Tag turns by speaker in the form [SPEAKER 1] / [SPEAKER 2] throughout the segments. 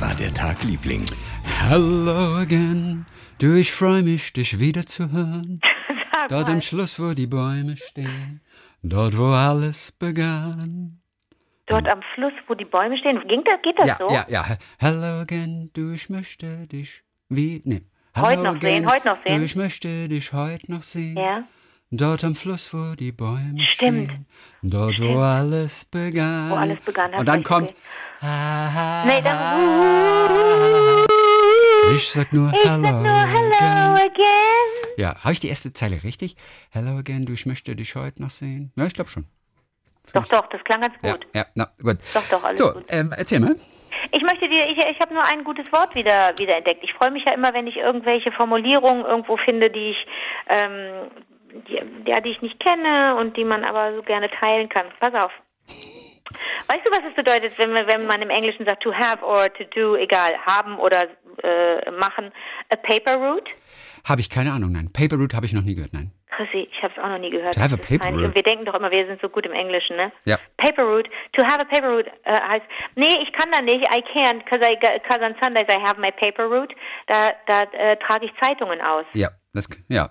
[SPEAKER 1] war der Tag, Liebling?
[SPEAKER 2] Hello again. Du, ich freu mich, dich wieder zu hören. Dort am Schluss, wo die Bäume stehen. Dort, wo alles begann.
[SPEAKER 3] Dort am Fluss, wo die Bäume stehen. Ging das, geht das
[SPEAKER 2] Ja,
[SPEAKER 3] so?
[SPEAKER 2] ja, ja. Hello again. Du, ich möchte dich wie. Nee. Hello
[SPEAKER 3] Heute noch sehen, heute noch sehen.
[SPEAKER 2] Du, ich möchte dich heute noch sehen.
[SPEAKER 3] Ja.
[SPEAKER 2] Dort am Fluss, wo die Bäume
[SPEAKER 3] Stimmt.
[SPEAKER 2] stehen. Dort,
[SPEAKER 3] Stimmt.
[SPEAKER 2] wo alles begann.
[SPEAKER 3] Wo alles begann,
[SPEAKER 2] Und dann kommt.
[SPEAKER 3] okay. Nee, dann.
[SPEAKER 2] Ich sag nur
[SPEAKER 3] Ich
[SPEAKER 2] Hello,
[SPEAKER 3] sag nur Hello
[SPEAKER 2] again.
[SPEAKER 3] again.
[SPEAKER 2] Ja, habe ich die erste Zeile richtig? Hello again, du, ich möchte dich heute noch sehen. Ja, ich glaube schon.
[SPEAKER 3] Doch, doch, das klang ganz
[SPEAKER 2] Ja,
[SPEAKER 3] gut.
[SPEAKER 2] ja, na, gut.
[SPEAKER 3] Doch, doch, alles
[SPEAKER 2] so,
[SPEAKER 3] gut.
[SPEAKER 2] ähm, erzähl mal.
[SPEAKER 3] Ich möchte dir, ich, ich habe nur ein gutes Wort wieder, wieder entdeckt. Ich freue mich ja immer, wenn ich irgendwelche Formulierungen irgendwo finde, die ich, ähm, die, ja, die ich nicht kenne und die man aber so gerne teilen kann. Pass auf. Weißt du, was es bedeutet, wenn, man- wenn man im Englischen sagt to have or to do, egal, haben oder äh, machen, a paper route?
[SPEAKER 2] Habe ich keine Ahnung, nein. Paper Route habe ich noch nie gehört, nein.
[SPEAKER 3] Chrissy, ich habe es auch noch nie gehört.
[SPEAKER 2] To have a paper route.
[SPEAKER 3] Und wir denken doch immer, wir sind so gut im Englischen, ne?
[SPEAKER 2] Ja.
[SPEAKER 3] Paper route. To have a paper route äh, heißt, nee, ich kann da nicht, I can't, because I, cause on Sundays I have my paper route. Da, da äh, trage ich Zeitungen aus.
[SPEAKER 2] Ja, das, ja.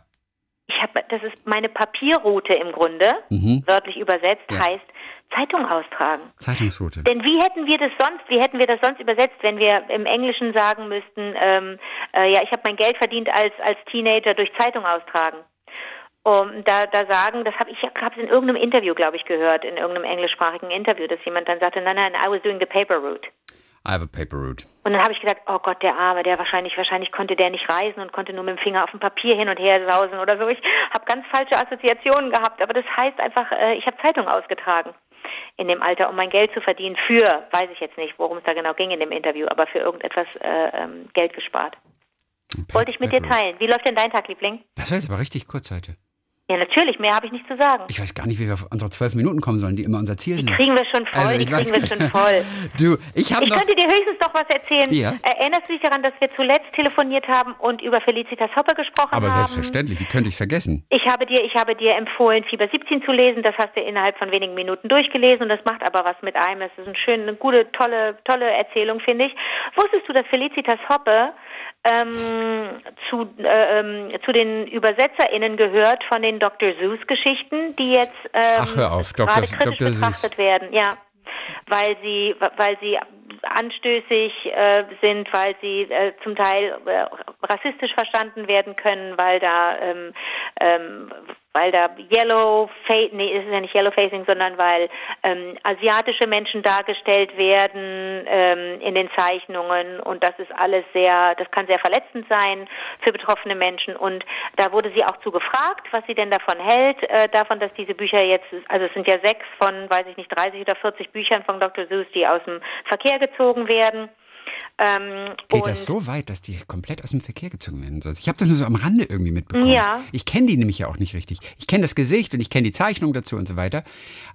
[SPEAKER 3] Ich habe, das ist meine Papierroute im Grunde,
[SPEAKER 2] Mhm.
[SPEAKER 3] wörtlich übersetzt,
[SPEAKER 2] Ja.
[SPEAKER 3] heißt Zeitung austragen.
[SPEAKER 2] Zeitungsroute.
[SPEAKER 3] Denn wie hätten wir das sonst, wie hätten wir das sonst übersetzt, wenn wir im Englischen sagen müssten, ähm, äh, ja, ich habe mein Geld verdient als als Teenager durch Zeitung austragen. Um, da, da sagen, das habe ich habe es in irgendeinem Interview, glaube ich, gehört, in irgendeinem englischsprachigen Interview, dass jemand dann sagte, nein, nein, I was doing the paper route.
[SPEAKER 2] I have a paper route.
[SPEAKER 3] Und dann habe ich gedacht, oh Gott, der Arme, der wahrscheinlich, wahrscheinlich konnte der nicht reisen und konnte nur mit dem Finger auf dem Papier hin und her sausen oder so. Ich habe ganz falsche Assoziationen gehabt, aber das heißt einfach, äh, ich habe Zeitung ausgetragen in dem Alter, um mein Geld zu verdienen für, weiß ich jetzt nicht, worum es da genau ging in dem Interview, aber für irgendetwas äh, ähm, Geld gespart. Wollte ich mit dir teilen. Wie läuft denn dein Tag, Liebling?
[SPEAKER 2] Das war jetzt aber richtig kurz heute.
[SPEAKER 3] Ja, natürlich, mehr habe ich nicht zu sagen.
[SPEAKER 2] Ich weiß gar nicht, wie wir auf unsere zwölf Minuten kommen sollen, die immer unser Ziel
[SPEAKER 3] Die
[SPEAKER 2] sind.
[SPEAKER 3] kriegen wir schon voll,
[SPEAKER 2] Also,
[SPEAKER 3] die kriegen wir schon voll.
[SPEAKER 2] Du, ich habe
[SPEAKER 3] Ich könnte dir höchstens doch was erzählen.
[SPEAKER 2] Ja.
[SPEAKER 3] Erinnerst du dich daran, dass wir zuletzt telefoniert haben und über Felicitas Hoppe gesprochen
[SPEAKER 2] Aber
[SPEAKER 3] haben?
[SPEAKER 2] selbstverständlich, wie könnte ich vergessen?
[SPEAKER 3] Ich habe dir, ich habe dir empfohlen, Fieber 17 zu lesen. Das hast du innerhalb von wenigen Minuten durchgelesen und das macht aber was mit einem. Es ist eine schöne, eine gute, tolle, tolle Erzählung, finde ich. Wusstest du, dass Felicitas Hoppe ähm, zu, äh, ähm, zu den ÜbersetzerInnen gehört von den Dr. Seuss-Geschichten, die jetzt ähm,
[SPEAKER 2] Ach, hör auf, Dr.
[SPEAKER 3] gerade kritisch
[SPEAKER 2] Dr. Seuss.
[SPEAKER 3] betrachtet werden. Ja, weil sie, weil sie anstößig äh, sind, weil sie äh, zum Teil äh, rassistisch verstanden werden können, weil da ähm, ähm, weil da Yellow Face, nee, es ist ja nicht Yellow Facing, sondern weil ähm, asiatische Menschen dargestellt werden ähm, in den Zeichnungen und das ist alles sehr, das kann sehr verletzend sein für betroffene Menschen und da wurde sie auch zu gefragt, was sie denn davon hält, äh, davon, dass diese Bücher jetzt, also es sind ja sechs von, weiß ich nicht, 30 oder 40 Büchern von Dr. Seuss, die aus dem Verkehr gezogen werden. Ähm,
[SPEAKER 2] Geht das so weit, dass die komplett aus dem Verkehr gezogen werden soll? Ich habe das nur so am Rande irgendwie mitbekommen.
[SPEAKER 3] Ja.
[SPEAKER 2] Ich kenne die nämlich ja auch nicht richtig. Ich kenne das Gesicht und ich kenne die Zeichnung dazu und so weiter.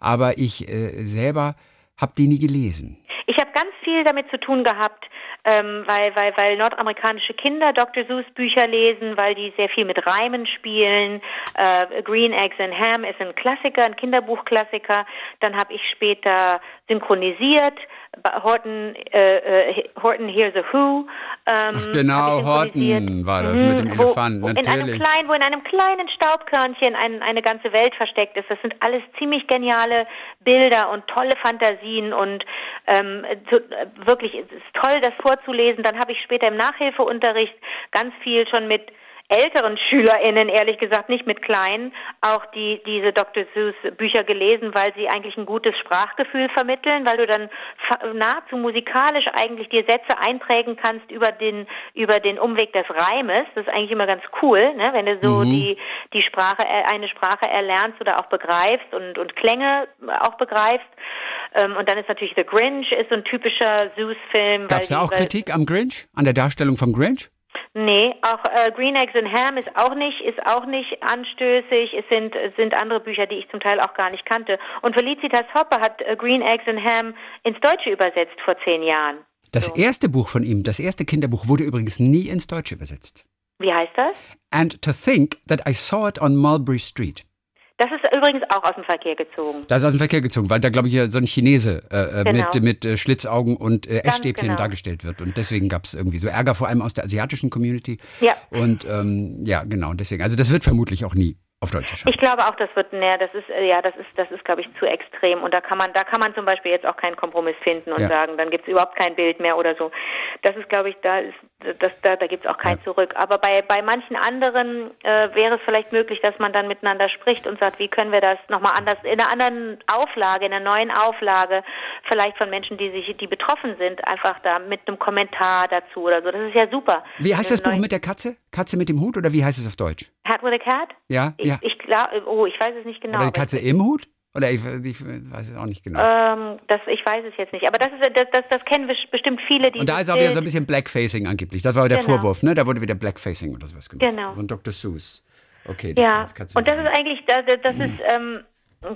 [SPEAKER 2] Aber ich äh, selber habe die nie gelesen.
[SPEAKER 3] Ich habe ganz viel damit zu tun gehabt, ähm, weil, weil, weil nordamerikanische Kinder Dr. Seuss Bücher lesen, weil die sehr viel mit Reimen spielen. Äh, Green Eggs and Ham ist ein Klassiker, ein Kinderbuchklassiker. Dann habe ich später synchronisiert. Horton, äh, äh, Horton Hears a Who. Ähm,
[SPEAKER 2] Ach, genau. Horton war das mit dem
[SPEAKER 3] wo-
[SPEAKER 2] Elefanten,
[SPEAKER 3] wo In einem
[SPEAKER 2] natürlich.
[SPEAKER 3] kleinen, wo in einem kleinen Staubkörnchen ein, eine ganze Welt versteckt ist. Das sind alles ziemlich geniale Bilder und tolle Fantasien und ähm, äh, wirklich, es ist toll, das vorzulesen. Dann habe ich später im Nachhilfeunterricht ganz viel schon mit älteren SchülerInnen, ehrlich gesagt, nicht mit kleinen, auch die diese Dr. Seuss Bücher gelesen, weil sie eigentlich ein gutes Sprachgefühl vermitteln, weil du dann nahezu musikalisch eigentlich dir Sätze einprägen kannst über den über den Umweg des Reimes. Das ist eigentlich immer ganz cool, ne? wenn du so die die Sprache eine Sprache erlernst oder auch begreifst und und Klänge auch begreifst. Ähm, und dann ist natürlich The Grinch ist so ein typischer Seuss-Film.
[SPEAKER 2] Gab es da auch Kritik am Grinch? An der Darstellung vom Grinch?
[SPEAKER 3] Nee, auch äh, Green Eggs and Ham ist auch nicht, ist auch nicht anstößig. Es sind, es sind andere Bücher, die ich zum Teil auch gar nicht kannte. Und Felicitas Hoppe hat äh, Green Eggs and Ham ins Deutsche übersetzt vor zehn Jahren.
[SPEAKER 2] Das erste Buch von ihm, das erste Kinderbuch, wurde übrigens nie ins Deutsche übersetzt.
[SPEAKER 3] Wie heißt das?
[SPEAKER 2] And to think that I saw it on Mulberry Street.
[SPEAKER 3] Das ist übrigens auch aus dem Verkehr gezogen.
[SPEAKER 2] Das ist aus dem Verkehr gezogen, weil da, glaube ich, so ein Chinese äh, äh genau. mit, mit äh, Schlitzaugen und äh, Essstäbchen genau. dargestellt wird. Und deswegen gab es irgendwie so Ärger, vor allem aus der asiatischen Community.
[SPEAKER 3] Ja.
[SPEAKER 2] Und ähm, ja, genau, deswegen. Also das wird vermutlich auch nie auf Deutsch
[SPEAKER 3] erscheinen. Ich glaube auch, das wird näher. Das ist äh, ja, das ist, das ist, glaube ich, zu extrem. Und da kann man, da kann man zum Beispiel jetzt auch keinen Kompromiss finden und ja. sagen, dann gibt es überhaupt kein Bild mehr oder so. Das ist, glaube ich, da ist, das, da, da gibt es auch kein ja. Zurück. Aber bei, bei manchen anderen äh, wäre es vielleicht möglich, dass man dann miteinander spricht und sagt, wie können wir das nochmal anders in einer anderen Auflage, in einer neuen Auflage, vielleicht von Menschen, die sich, die betroffen sind, einfach da mit einem Kommentar dazu oder so. Das ist ja super.
[SPEAKER 2] Wie heißt das Buch mit der Katze? Katze mit dem Hut oder wie heißt es auf Deutsch?
[SPEAKER 3] Hat with a Cat?
[SPEAKER 2] Ja,
[SPEAKER 3] ich,
[SPEAKER 2] ja.
[SPEAKER 3] Ich glaube, oh, ich weiß es nicht genau.
[SPEAKER 2] Oder die Katze im Hut? Oder ich, ich, weiß es auch nicht genau.
[SPEAKER 3] Ähm, das, ich weiß es jetzt nicht. Aber das, ist, das, das, das kennen bestimmt viele, die.
[SPEAKER 2] Und da ist auch wieder so ein bisschen Blackfacing angeblich. Das war der genau. Vorwurf, ne? Da wurde wieder Blackfacing oder sowas gemacht.
[SPEAKER 3] Genau.
[SPEAKER 2] Von Dr. Seuss. Okay,
[SPEAKER 3] ja. Katze und das ist eigentlich, das, das ist, ähm,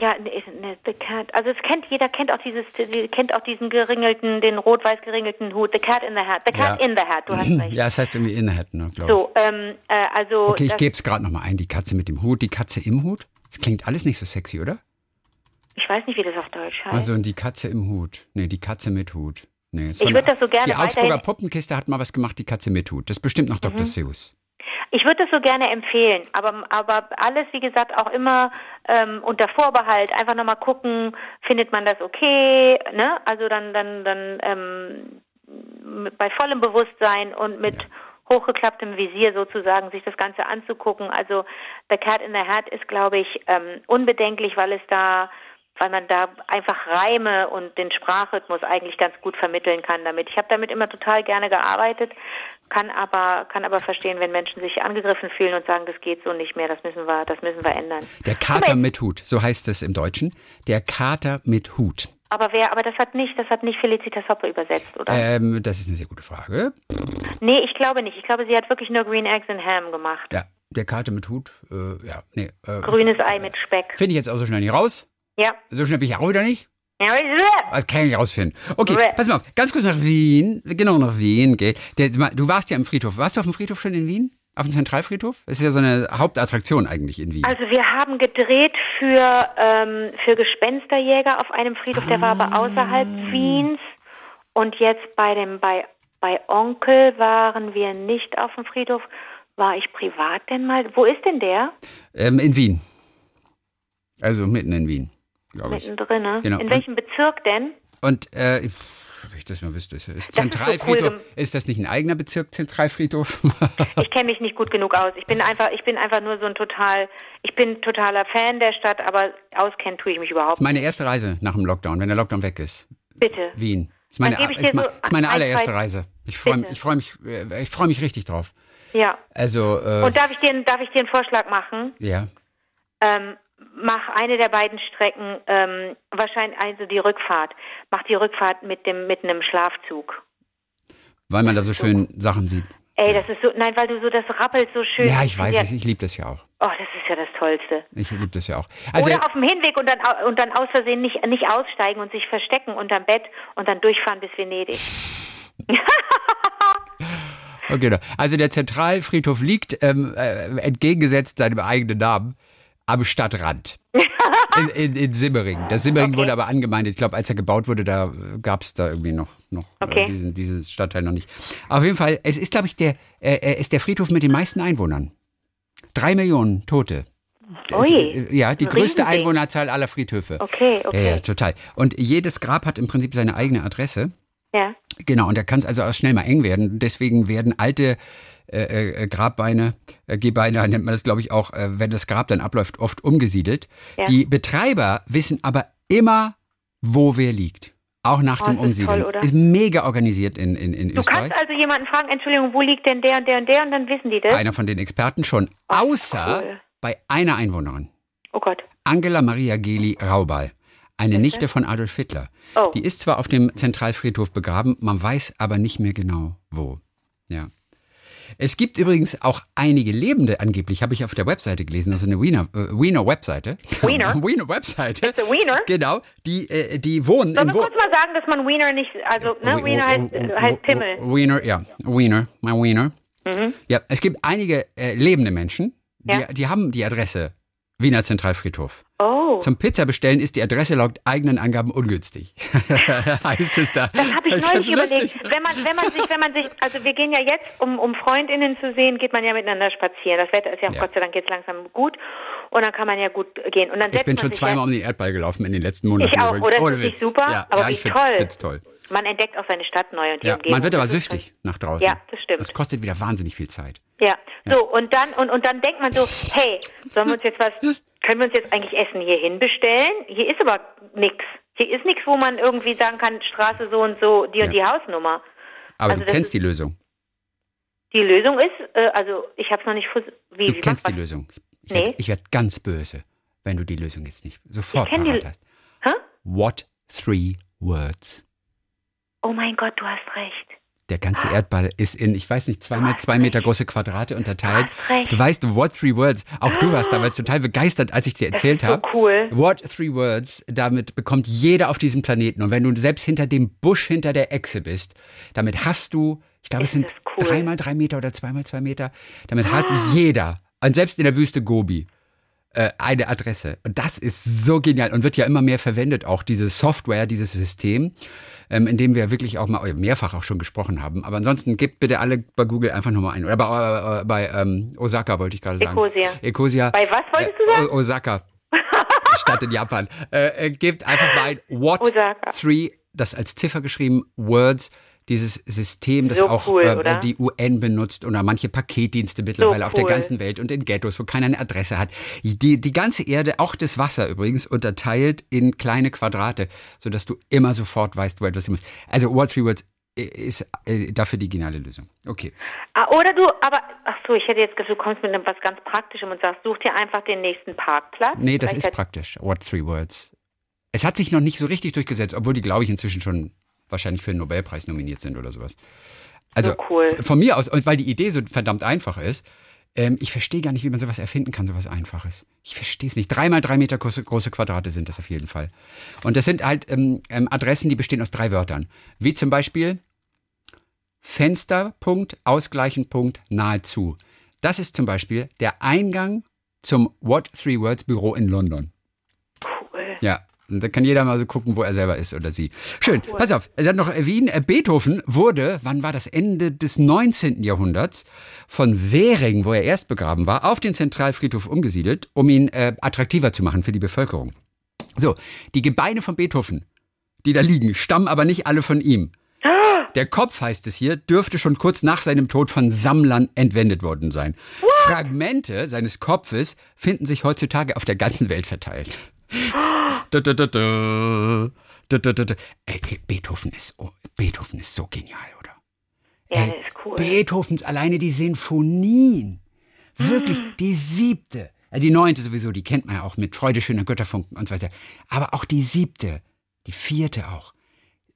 [SPEAKER 3] ja, ne, the cat. Also es kennt jeder kennt auch dieses kennt auch diesen geringelten, den rot-weiß geringelten Hut. The cat in the hat. The cat ja. in the hat. Du hast recht.
[SPEAKER 2] Ja, es heißt irgendwie in the hat, ne,
[SPEAKER 3] glaube So, ähm, äh, also.
[SPEAKER 2] Okay, ich gebe es gerade nochmal ein. Die Katze mit dem Hut, die Katze im Hut. Das klingt alles nicht so sexy, oder?
[SPEAKER 3] Ich weiß nicht, wie das auf Deutsch heißt.
[SPEAKER 2] Also und die Katze im Hut. Nee, die Katze mit Hut. Nee,
[SPEAKER 3] ich würde das so gerne
[SPEAKER 2] Die Augsburger Puppenkiste hat mal was gemacht, die Katze mit Hut. Das ist bestimmt nach Dr. Mhm. Seuss.
[SPEAKER 3] Ich würde das so gerne empfehlen, aber, aber alles, wie gesagt, auch immer ähm, unter Vorbehalt. Einfach nochmal gucken, findet man das okay, ne? Also dann, dann, dann ähm, bei vollem Bewusstsein und mit hochgeklapptem Visier sozusagen sich das Ganze anzugucken. Also The Cat in the Hat ist, glaube ich, ähm, unbedenklich, weil es da weil man da einfach Reime und den Sprachrhythmus eigentlich ganz gut vermitteln kann damit. Ich habe damit immer total gerne gearbeitet, kann aber kann aber verstehen, wenn Menschen sich angegriffen fühlen und sagen, das geht so nicht mehr, das müssen wir, das müssen wir ändern.
[SPEAKER 2] Der Kater mit Hut, so heißt es im Deutschen. Der Kater mit Hut.
[SPEAKER 3] Aber wer, aber das hat nicht, das hat nicht Felicitas Hoppe übersetzt, oder?
[SPEAKER 2] Ähm, das ist eine sehr gute Frage.
[SPEAKER 3] Nee, ich glaube nicht. Ich glaube, sie hat wirklich nur Green Eggs and Ham gemacht.
[SPEAKER 2] Ja, der Kater mit Hut, äh, ja, nee. Äh,
[SPEAKER 3] Grünes Ei mit Speck.
[SPEAKER 2] Finde ich jetzt auch so schnell nicht raus.
[SPEAKER 3] Ja.
[SPEAKER 2] So schnell bin ich auch wieder nicht. Das kann ich nicht rausfinden. Okay, pass mal auf, ganz kurz nach Wien. Genau, nach Wien, gell. Du warst ja im Friedhof. Warst du auf dem Friedhof schon in Wien? Auf dem Zentralfriedhof? Das ist ja so eine Hauptattraktion eigentlich in Wien.
[SPEAKER 3] Also wir haben gedreht für, ähm, für Gespensterjäger auf einem Friedhof, der war aber außerhalb Wiens. Und jetzt bei dem, bei, bei Onkel waren wir nicht auf dem Friedhof. War ich privat denn mal? Wo ist denn der?
[SPEAKER 2] Ähm, in Wien. Also mitten in Wien glaube
[SPEAKER 3] ich. Mittendrin, ne? Genau. In welchem Bezirk denn?
[SPEAKER 2] Und äh, wenn ich das mal wüsste, ist Zentralfriedhof, ist, so cool ist, das nicht ein eigener Bezirk, Zentralfriedhof?
[SPEAKER 3] ich kenne mich nicht gut genug aus. Ich bin einfach, ich bin einfach nur so ein total, ich bin totaler Fan der Stadt, aber auskennen tue ich mich überhaupt.
[SPEAKER 2] Das ist meine erste Reise nach dem Lockdown, wenn der Lockdown weg ist.
[SPEAKER 3] Bitte.
[SPEAKER 2] Wien. Das ist meine, ist, so ist meine allererste Reise. Ich freue mich, freu mich, äh, ich freu mich richtig drauf.
[SPEAKER 3] Ja.
[SPEAKER 2] Also. Äh,
[SPEAKER 3] Und darf ich dir, darf ich dir einen Vorschlag machen?
[SPEAKER 2] Ja.
[SPEAKER 3] Ähm, mach eine der beiden Strecken, ähm, wahrscheinlich also die Rückfahrt, mach die Rückfahrt mit dem mit einem Schlafzug.
[SPEAKER 2] Weil man da so schön Sachen sieht.
[SPEAKER 3] Ey, das ist so, nein, weil du so das rappelt so schön.
[SPEAKER 2] Ja, ich weiß es, ich liebe das ja auch.
[SPEAKER 3] Oh, das ist ja das Tollste.
[SPEAKER 2] Ich liebe das ja auch.
[SPEAKER 3] Also, Oder auf dem Hinweg und dann, und dann aus Versehen nicht, nicht aussteigen und sich verstecken unterm Bett und dann durchfahren bis Venedig.
[SPEAKER 2] okay, also der Zentralfriedhof liegt ähm, äh, entgegengesetzt seinem eigenen Namen am Stadtrand. In, in, in Simmering. Das Simmering okay. wurde aber angemeindet. Ich glaube, als er gebaut wurde, da gab es da irgendwie noch, noch
[SPEAKER 3] äh, okay.
[SPEAKER 2] äh, diesen, diesen Stadtteil noch nicht. Auf jeden Fall, es ist, glaube ich, der, äh, ist der Friedhof mit den meisten Einwohnern. Drei Millionen Tote.
[SPEAKER 3] Ui,
[SPEAKER 2] ist, äh, ja, die größte Einwohnerzahl aller Friedhöfe.
[SPEAKER 3] Okay, okay.
[SPEAKER 2] Ja, ja, total. Und jedes Grab hat im Prinzip seine eigene Adresse.
[SPEAKER 3] Ja.
[SPEAKER 2] Genau, und da kann es also auch schnell mal eng werden. Deswegen werden alte äh, äh, Grabbeine, äh, Gehbeine nennt man das, glaube ich, auch, äh, wenn das Grab dann abläuft, oft umgesiedelt. Ja. Die Betreiber wissen aber immer, wo wer liegt. Auch nach oh, dem Umsiedeln. Ist, toll, ist, mega organisiert in, in, in
[SPEAKER 3] du
[SPEAKER 2] Österreich.
[SPEAKER 3] Du kannst also jemanden fragen, Entschuldigung, wo liegt denn der und der und der und dann wissen die das?
[SPEAKER 2] Einer von den Experten schon. Oh, außer cool. bei einer Einwohnerin.
[SPEAKER 3] Oh Gott.
[SPEAKER 2] Angela Maria Geli Raubal. Eine. Nichte von Adolf Hitler. Oh. Die ist zwar auf dem Zentralfriedhof begraben, man weiß aber nicht mehr genau wo. Ja. Es gibt übrigens auch einige Lebende angeblich, habe ich auf der Webseite gelesen, also eine Wiener, äh, Wiener Webseite.
[SPEAKER 3] Wiener?
[SPEAKER 2] Wiener Webseite.
[SPEAKER 3] It's a Wiener?
[SPEAKER 2] Genau, die, äh, die wohnen
[SPEAKER 3] Sollen wir kurz mal sagen, dass man Wiener nicht, also ne, Wiener heißt, heißt Pimmel.
[SPEAKER 2] Wiener, ja, Wiener, mein Wiener. Mhm. Ja, es gibt einige äh, lebende Menschen, die, ja. die haben die Adresse Wiener Zentralfriedhof.
[SPEAKER 3] Oh.
[SPEAKER 2] Zum Pizza bestellen ist die Adresse laut eigenen Angaben ungünstig. heißt es da.
[SPEAKER 3] Das habe ich neulich überlegt. Wenn man, wenn man sich, wenn man sich, also wir gehen ja jetzt, um, um Freundinnen zu sehen, geht man ja miteinander spazieren. Das Wetter ist ja, ja. Gott sei Dank jetzt langsam gut und dann kann man ja gut gehen. Und dann
[SPEAKER 2] ich bin schon zweimal um den Erdball gelaufen in den letzten Monaten.
[SPEAKER 3] Ich auch, oder? Oh, das ist super,
[SPEAKER 2] ja,
[SPEAKER 3] aber
[SPEAKER 2] ja,
[SPEAKER 3] wie
[SPEAKER 2] ich
[SPEAKER 3] toll.
[SPEAKER 2] Find's toll.
[SPEAKER 3] Man entdeckt auch seine Stadt neu und die
[SPEAKER 2] ja,
[SPEAKER 3] Umgebung.
[SPEAKER 2] Man wird aber süchtig nach draußen.
[SPEAKER 3] Ja, das stimmt.
[SPEAKER 2] Das kostet wieder wahnsinnig viel Zeit.
[SPEAKER 3] Ja, so und dann und, und dann denkt man so, hey, sollen wir uns jetzt was, können wir uns jetzt eigentlich Essen hier hinbestellen? Hier ist aber nichts. Hier ist nichts, wo man irgendwie sagen kann, Straße so und so, die und die Hausnummer.
[SPEAKER 2] Aber
[SPEAKER 3] Also
[SPEAKER 2] du kennst die Lösung.
[SPEAKER 3] Die Lösung ist, äh, also ich habe es noch nicht wie
[SPEAKER 2] Du
[SPEAKER 3] wie
[SPEAKER 2] kennst die Lösung. Ich
[SPEAKER 3] Nee.
[SPEAKER 2] werd- Ich werde ganz böse, wenn du die Lösung jetzt nicht sofort parat hast.
[SPEAKER 3] Hä?
[SPEAKER 2] What three words?
[SPEAKER 3] Oh mein Gott, du hast recht.
[SPEAKER 2] Der ganze Erdball ist in, ich weiß nicht, zweimal zwei Meter
[SPEAKER 3] recht.
[SPEAKER 2] große Quadrate unterteilt.
[SPEAKER 3] Du.
[SPEAKER 2] Du weißt, what three words? Auch du warst damals total begeistert, als ich dir erzählt
[SPEAKER 3] so
[SPEAKER 2] habe.
[SPEAKER 3] cool.
[SPEAKER 2] What three words? Damit bekommt jeder auf diesem Planeten. Und wenn du selbst hinter dem Busch hinter der Echse bist, damit hast du, ich glaube, es
[SPEAKER 3] Ist
[SPEAKER 2] sind
[SPEAKER 3] das cool. Ah.
[SPEAKER 2] dreimal drei Meter oder zweimal zwei Meter. Damit hat jeder, und selbst in der Wüste Gobi, äh, eine Adresse. Und das ist so genial und wird ja immer mehr verwendet, auch diese Software, dieses System, ähm, in dem wir wirklich auch mal mehrfach auch schon gesprochen haben. Aber ansonsten gebt bitte alle bei Google einfach nochmal ein. Oder bei, äh, bei ähm, Osaka wollte ich gerade sagen.
[SPEAKER 3] Ecosia.
[SPEAKER 2] Ecosia.
[SPEAKER 3] Bei was wolltest du
[SPEAKER 2] äh,
[SPEAKER 3] sagen?
[SPEAKER 2] O- Osaka. Stadt in Japan. Äh, äh, gebt einfach mal ein What
[SPEAKER 3] Osaka.
[SPEAKER 2] Three, das als Ziffer geschrieben, Words, dieses System, das
[SPEAKER 3] So
[SPEAKER 2] auch
[SPEAKER 3] cool,
[SPEAKER 2] äh, die UN benutzt oder manche Paketdienste mittlerweile auf der ganzen Welt und in Ghettos, wo keiner eine Adresse hat. Die, die ganze Erde, auch das Wasser übrigens, unterteilt in kleine Quadrate, sodass du immer sofort weißt, wo etwas hin muss. Also What Three Words ist äh, dafür die geniale Lösung. Okay.
[SPEAKER 3] Ah, oder du, aber, ach so, ich hätte jetzt gedacht, du kommst mit einem was ganz Praktischem und sagst, such dir einfach den nächsten Parkplatz.
[SPEAKER 2] Nee, das
[SPEAKER 3] Vielleicht
[SPEAKER 2] ist praktisch. What Three Words. Es hat sich noch nicht so richtig durchgesetzt, obwohl die, glaube ich, inzwischen schon wahrscheinlich für den Nobelpreis nominiert sind oder sowas. Also
[SPEAKER 3] So cool.
[SPEAKER 2] von mir aus, und weil die Idee so verdammt einfach ist, ähm, ich verstehe gar nicht, wie man sowas erfinden kann, sowas Einfaches. Ich verstehe es nicht. Dreimal drei Meter große, große Quadrate sind das auf jeden Fall. Und das sind halt ähm, ähm, Adressen, die bestehen aus drei Wörtern. Wie zum Beispiel Fensterpunkt, Ausgleichenpunkt, nahezu. Das ist zum Beispiel der Eingang zum What Three Words Büro in London.
[SPEAKER 3] Cool.
[SPEAKER 2] Ja. Und da kann jeder mal so gucken, wo er selber ist oder sie. Schön. Pass auf. Dann noch Wien. Äh, Beethoven wurde, wann war das? Ende des 19. Jahrhunderts von Währing, wo er erst begraben war, auf den Zentralfriedhof umgesiedelt, um ihn äh, attraktiver zu machen für die Bevölkerung. So, die Gebeine von Beethoven, die da liegen, stammen aber nicht alle von ihm. Der Kopf, heißt es hier, dürfte schon kurz nach seinem Tod von Sammlern entwendet worden sein. Fragmente seines Kopfes finden sich heutzutage auf der ganzen Welt verteilt. Ey, Beethoven ist, oh, Beethoven ist so genial, oder?
[SPEAKER 3] Ja,
[SPEAKER 2] Ey,
[SPEAKER 3] ist cool.
[SPEAKER 2] Beethovens alleine die Sinfonien. Wirklich, die siebte. Die neunte sowieso, die kennt man ja auch mit Freude schöner Götterfunken und so weiter. Aber auch die siebte, die vierte auch.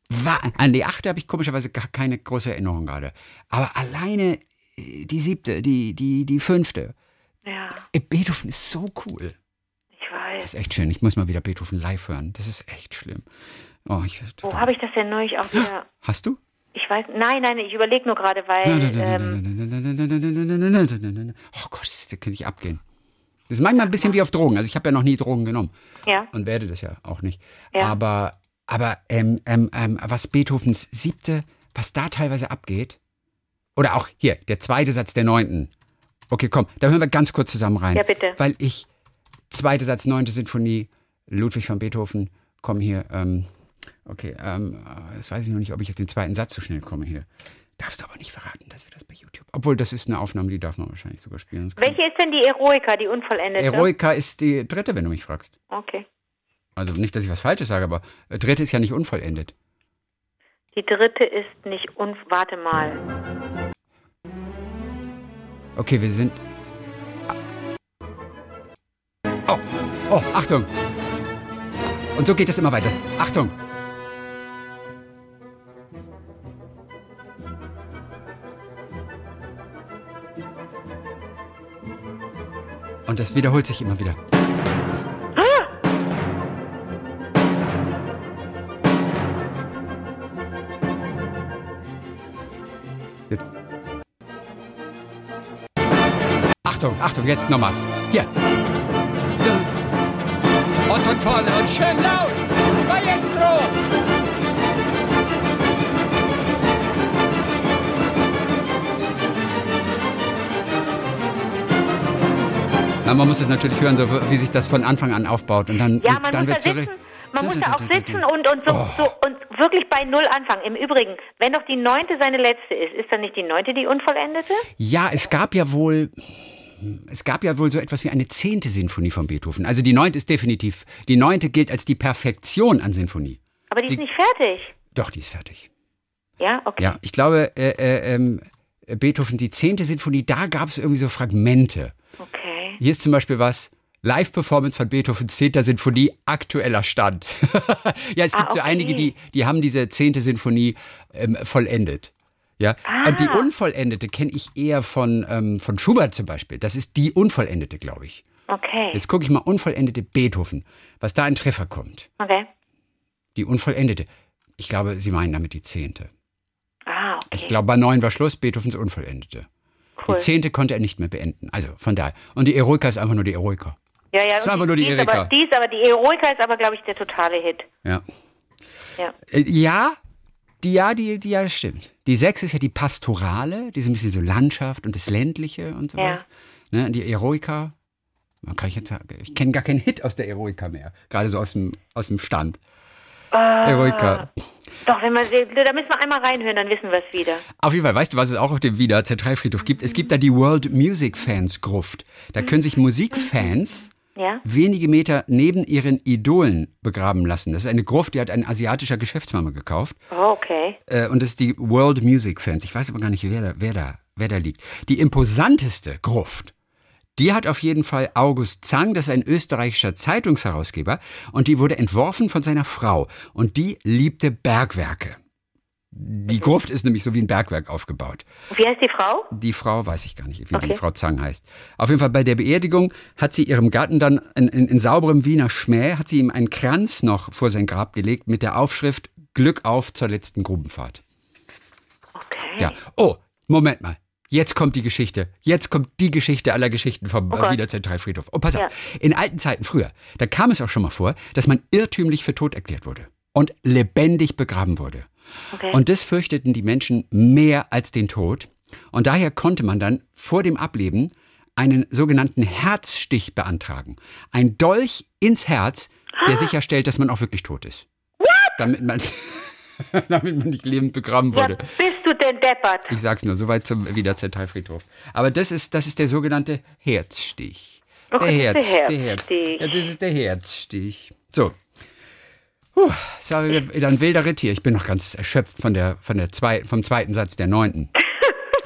[SPEAKER 2] Wa- An die achte habe ich komischerweise gar keine große Erinnerung gerade. Aber alleine äh, die siebte, die, die, die fünfte.
[SPEAKER 3] Ja,
[SPEAKER 2] Beethoven ist so cool.
[SPEAKER 3] Weiß.
[SPEAKER 2] Das ist echt schön. Ich muss mal wieder Beethoven live hören. Das ist echt schlimm. Oh, ich,
[SPEAKER 3] Wo habe ich das denn neulich auch wieder?
[SPEAKER 2] Hast du?
[SPEAKER 3] Ich weiß, nein, nein, ich überlege nur gerade, weil, ähm,
[SPEAKER 2] Oh Gott, das kann ich abgehen. Das ist manchmal ein bisschen wie auf Drogen. Also ich habe ja noch nie Drogen genommen
[SPEAKER 3] ja,
[SPEAKER 2] und werde das ja auch nicht.
[SPEAKER 3] Ja.
[SPEAKER 2] Aber, aber ähm, ähm, ähm, was Beethovens siebte, was da teilweise abgeht, oder auch hier, der zweite Satz der neunten. Okay, komm, da hören wir ganz kurz zusammen rein.
[SPEAKER 3] Ja, bitte.
[SPEAKER 2] Weil ich, zweite Satz, neunte Sinfonie, Ludwig van Beethoven, komm hier, ähm, okay, ähm, äh, jetzt weiß ich noch nicht, ob ich jetzt den zweiten Satz so schnell komme hier. Darfst du aber nicht verraten, dass wir das bei YouTube. Obwohl, das ist eine Aufnahme, die darf man wahrscheinlich sogar spielen.
[SPEAKER 3] Welche ist denn die Eroica, die unvollendete?
[SPEAKER 2] Eroica ist die dritte, wenn du mich fragst.
[SPEAKER 3] Okay.
[SPEAKER 2] Also nicht, dass ich was Falsches sage, aber äh, dritte ist ja nicht unvollendet.
[SPEAKER 3] Die dritte ist nicht un... Warte mal.
[SPEAKER 2] Okay, wir sind. Oh, oh, Achtung! Und so geht es immer weiter. Achtung! Und das wiederholt sich immer wieder. Achtung, Achtung, jetzt nochmal. Hier. Von vorne und schön laut. Maestro! Na, man muss es natürlich hören, so wie sich das von Anfang an aufbaut und dann,
[SPEAKER 3] Ja, man
[SPEAKER 2] dann
[SPEAKER 3] muss
[SPEAKER 2] wird
[SPEAKER 3] da
[SPEAKER 2] zurück.
[SPEAKER 3] sitzen, man muss
[SPEAKER 2] Da,
[SPEAKER 3] auch
[SPEAKER 2] da, da,
[SPEAKER 3] sitzen
[SPEAKER 2] da.
[SPEAKER 3] und, und, so,
[SPEAKER 2] Oh.
[SPEAKER 3] so, und wirklich bei Null anfangen. Im Übrigen, wenn doch die neunte seine letzte ist, ist dann nicht die neunte die unvollendete?
[SPEAKER 2] Ja, es gab ja wohl. Es gab ja wohl so etwas wie eine zehnte Sinfonie von Beethoven. Also die neunte ist definitiv. Die neunte gilt als die Perfektion an Sinfonie.
[SPEAKER 3] Aber die
[SPEAKER 2] Sie-
[SPEAKER 3] ist nicht fertig.
[SPEAKER 2] Doch, die ist fertig.
[SPEAKER 3] Ja, okay.
[SPEAKER 2] Ja, ich glaube, äh, äh, ähm, Beethoven, die zehnte Sinfonie, da gab es irgendwie so Fragmente.
[SPEAKER 3] Okay.
[SPEAKER 2] Hier ist zum Beispiel was. Live-Performance von Beethovens 10. Sinfonie, aktueller Stand. ja, es gibt
[SPEAKER 3] Ah,
[SPEAKER 2] so
[SPEAKER 3] okay.
[SPEAKER 2] einige, die, die haben diese 10. Sinfonie ähm, vollendet. Ja, und die
[SPEAKER 3] Ah.
[SPEAKER 2] unvollendete kenne ich eher von, ähm, von Schubert zum Beispiel. Das ist die unvollendete, glaube ich.
[SPEAKER 3] Okay.
[SPEAKER 2] Jetzt gucke ich mal unvollendete Beethoven, was da ein Treffer kommt.
[SPEAKER 3] Okay.
[SPEAKER 2] Die unvollendete. Ich glaube, Sie meinen damit die zehnte.
[SPEAKER 3] Ah, okay.
[SPEAKER 2] Ich glaube, bei neun war Schluss, Beethovens unvollendete.
[SPEAKER 3] cool.
[SPEAKER 2] Die zehnte konnte er nicht mehr beenden. Also von daher. Und die Eroica ist einfach nur die Eroica.
[SPEAKER 3] Ja, ja.
[SPEAKER 2] Ist einfach nur die
[SPEAKER 3] ist
[SPEAKER 2] Erika.
[SPEAKER 3] aber, die ist aber, die Eroica ist aber, glaube ich, der totale Hit.
[SPEAKER 2] Ja.
[SPEAKER 3] Ja.
[SPEAKER 2] Äh, Ja, die, ja, die, die, ja, stimmt. Die sechs ist ja die Pastorale, die ist ein bisschen so Landschaft und das Ländliche und sowas. Ne, und die Eroica, man kann ich jetzt sagen, ich kenne gar keinen Hit aus der Eroica mehr. Gerade so aus dem, aus dem Stand.
[SPEAKER 3] Ah.
[SPEAKER 2] Eroica.
[SPEAKER 3] Doch, wenn man, da müssen wir einmal reinhören, dann wissen wir es wieder.
[SPEAKER 2] Auf jeden Fall, weißt du, was es auch auf dem Wiener Zentralfriedhof gibt? Es gibt da die World Music Fans Gruft. Da können sich Musikfans
[SPEAKER 3] Ja?
[SPEAKER 2] wenige Meter neben ihren Idolen begraben lassen. Das ist eine Gruft, die hat ein asiatischer Geschäftsmann gekauft.
[SPEAKER 3] Oh, okay.
[SPEAKER 2] Äh, und das ist die World Music Fans. Ich weiß aber gar nicht, wer da, wer da, wer da liegt. Die imposanteste Gruft, die hat auf jeden Fall August Zang, das ist ein österreichischer Zeitungsherausgeber, und die wurde entworfen von seiner Frau. Und die liebte Bergwerke. Die Gruft ist nämlich so wie ein Bergwerk aufgebaut.
[SPEAKER 3] Wie heißt die Frau?
[SPEAKER 2] Die Frau weiß ich gar nicht, wie die
[SPEAKER 3] Okay.
[SPEAKER 2] Frau Zang heißt. Auf jeden Fall bei der Beerdigung hat sie ihrem Gatten dann in, in, in sauberem Wiener Schmäh, hat sie ihm einen Kranz noch vor sein Grab gelegt mit der Aufschrift Glück auf zur letzten Grubenfahrt.
[SPEAKER 3] Okay.
[SPEAKER 2] Ja. Oh, Moment mal. Jetzt kommt die Geschichte. Jetzt kommt die Geschichte aller Geschichten vom
[SPEAKER 3] Oh.
[SPEAKER 2] Wiener Zentralfriedhof. Oh, pass
[SPEAKER 3] Ja.
[SPEAKER 2] auf. In alten Zeiten früher, da kam es auch schon mal vor, dass man irrtümlich für tot erklärt wurde und lebendig begraben wurde.
[SPEAKER 3] Okay.
[SPEAKER 2] Und das fürchteten die Menschen mehr als den Tod. Und daher konnte man dann vor dem Ableben einen sogenannten Herzstich beantragen. Ein Dolch ins Herz, der sicherstellt, dass man auch wirklich tot ist. Damit man, damit man nicht lebend begraben
[SPEAKER 3] ja,
[SPEAKER 2] wurde.
[SPEAKER 3] bist du denn deppert?
[SPEAKER 2] Ich sag's nur, soweit zum Wiener Zentralfriedhof. Aber das ist, das ist der sogenannte Herzstich.
[SPEAKER 3] Oh
[SPEAKER 2] Der Herz,
[SPEAKER 3] der
[SPEAKER 2] der Herz.
[SPEAKER 3] Herzstich.
[SPEAKER 2] Ja, das ist der Herzstich. So. Puh, das war wieder ein wilder Ritt hier. Ich bin noch ganz erschöpft von der, von der zwei, vom zweiten Satz der neunten.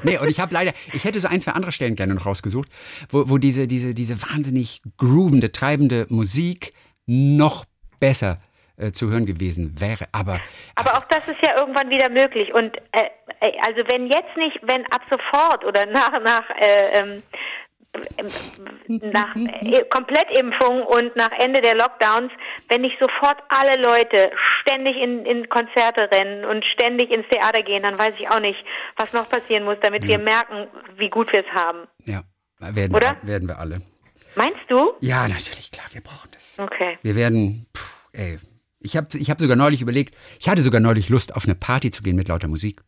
[SPEAKER 2] Nee, und ich habe leider, ich hätte so ein, zwei andere Stellen gerne noch rausgesucht, wo, wo diese, diese, diese wahnsinnig groovende, treibende Musik noch besser äh, zu hören gewesen wäre. Aber,
[SPEAKER 3] Aber auch das ist ja irgendwann wieder möglich. Und äh, äh, also wenn jetzt nicht, wenn ab sofort oder nach nach äh, ähm, ähm, nach äh, Komplettimpfung und nach Ende der Lockdowns, wenn nicht sofort alle Leute ständig in, in Konzerte rennen und ständig ins Theater gehen, dann weiß ich auch nicht, was noch passieren muss, damit wir merken, wie gut wir es haben.
[SPEAKER 2] ja, werden,
[SPEAKER 3] Oder?
[SPEAKER 2] Wir, werden wir alle.
[SPEAKER 3] Meinst du?
[SPEAKER 2] Ja, natürlich, klar, wir brauchen das.
[SPEAKER 3] Okay.
[SPEAKER 2] Wir werden, pff, ey, ich habe ich hab sogar neulich überlegt, ich hatte sogar neulich Lust, auf eine Party zu gehen mit lauter Musik.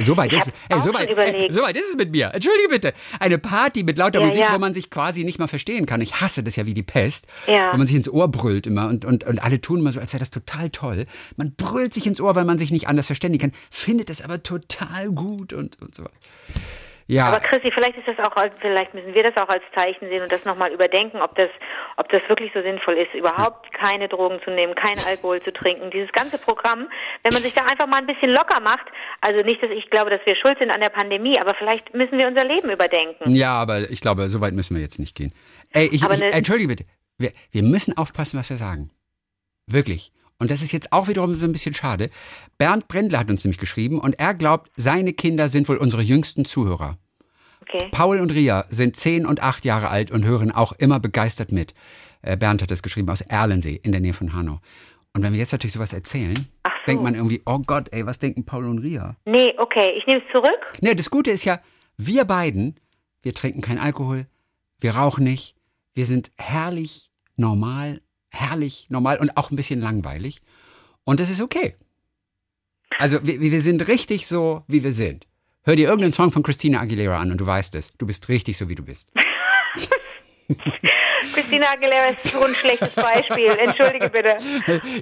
[SPEAKER 2] So weit
[SPEAKER 3] Ich
[SPEAKER 2] ist, ey, so weit, ey, so weit ist es mit mir. Entschuldige bitte. Eine Party mit lauter
[SPEAKER 3] Ja,
[SPEAKER 2] Musik,
[SPEAKER 3] ja.
[SPEAKER 2] wo man sich quasi nicht mal verstehen kann. Ich hasse das ja wie die Pest.
[SPEAKER 3] Ja.
[SPEAKER 2] Wo man sich ins Ohr brüllt immer und, und, und alle tun immer so, als sei das total toll. Man brüllt sich ins Ohr, weil man sich nicht anders verständigen kann, findet es aber total gut und, und sowas. Ja.
[SPEAKER 3] Aber Chrissy, vielleicht ist das auch, vielleicht müssen wir das auch als Zeichen sehen und das nochmal überdenken, ob das, ob das wirklich so sinnvoll ist, überhaupt keine Drogen zu nehmen, keinen Alkohol zu trinken. Dieses ganze Programm, wenn man sich da einfach mal ein bisschen locker macht, also nicht, dass ich glaube, dass wir schuld sind an der Pandemie, aber vielleicht müssen wir unser Leben überdenken.
[SPEAKER 2] Ja, aber ich glaube, so weit müssen wir jetzt nicht gehen. Ey, ich, ich, entschuldige bitte. Wir, wir müssen aufpassen, was wir sagen. Wirklich. Und das ist jetzt auch wiederum so ein bisschen schade. Bernd Brendler hat uns nämlich geschrieben und er glaubt, seine Kinder sind wohl unsere jüngsten Zuhörer.
[SPEAKER 3] Okay.
[SPEAKER 2] Paul und Ria sind zehn und acht Jahre alt und hören auch immer begeistert mit. Äh, Bernd hat das geschrieben aus Erlensee in der Nähe von Hanau. Und wenn wir jetzt natürlich sowas erzählen,
[SPEAKER 3] so.
[SPEAKER 2] denkt man irgendwie, oh Gott, ey, was denken Paul und Ria?
[SPEAKER 3] Nee, okay, ich nehme es zurück.
[SPEAKER 2] Ne, das Gute ist ja, wir beiden, wir trinken keinen Alkohol, wir rauchen nicht, wir sind herrlich, normal, herrlich, normal und auch ein bisschen langweilig. Und das ist okay. Also wir, wir sind richtig so, wie wir sind. Hör dir irgendeinen Song von Christina Aguilera an und du weißt es. Du bist richtig so, wie du bist.
[SPEAKER 3] Christina Aguilera ist so ein schlechtes Beispiel. Entschuldige bitte.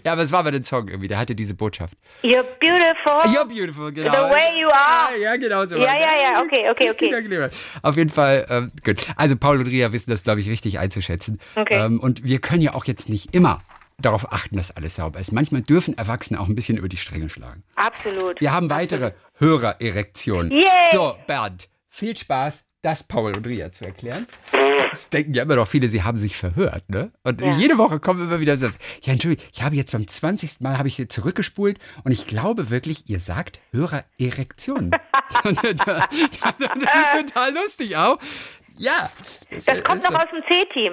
[SPEAKER 2] Ja, aber es war bei dem Song irgendwie, der hatte diese Botschaft.
[SPEAKER 3] You're beautiful.
[SPEAKER 2] You're beautiful, genau.
[SPEAKER 3] The way you are.
[SPEAKER 2] Ja, ja genau so.
[SPEAKER 3] Ja, ja, ja, okay, okay,
[SPEAKER 2] Christina
[SPEAKER 3] okay.
[SPEAKER 2] Aguilera. Auf jeden Fall, ähm, gut. Also Paul und Ria wissen das, glaube ich, richtig einzuschätzen.
[SPEAKER 3] Okay.
[SPEAKER 2] Ähm, und wir können ja auch jetzt nicht immer darauf achten, dass alles sauber ist. Manchmal dürfen Erwachsene auch ein bisschen über die Stränge schlagen.
[SPEAKER 3] Absolut.
[SPEAKER 2] Wir haben weitere Hörererektionen.
[SPEAKER 3] Yay!
[SPEAKER 2] So, Bernd, viel Spaß, das Paul und Ria zu erklären. Es denken ja immer noch viele, sie haben sich verhört, ne? Und
[SPEAKER 3] Ja.
[SPEAKER 2] jede Woche kommen immer wieder so, ja, Entschuldigung, ich habe jetzt beim 20. Mal habe ich hier zurückgespult und ich glaube wirklich, ihr sagt Hörererektionen. Und das ist total lustig auch. Ja.
[SPEAKER 3] Das kommt
[SPEAKER 2] ist-
[SPEAKER 3] noch aus dem C-Team.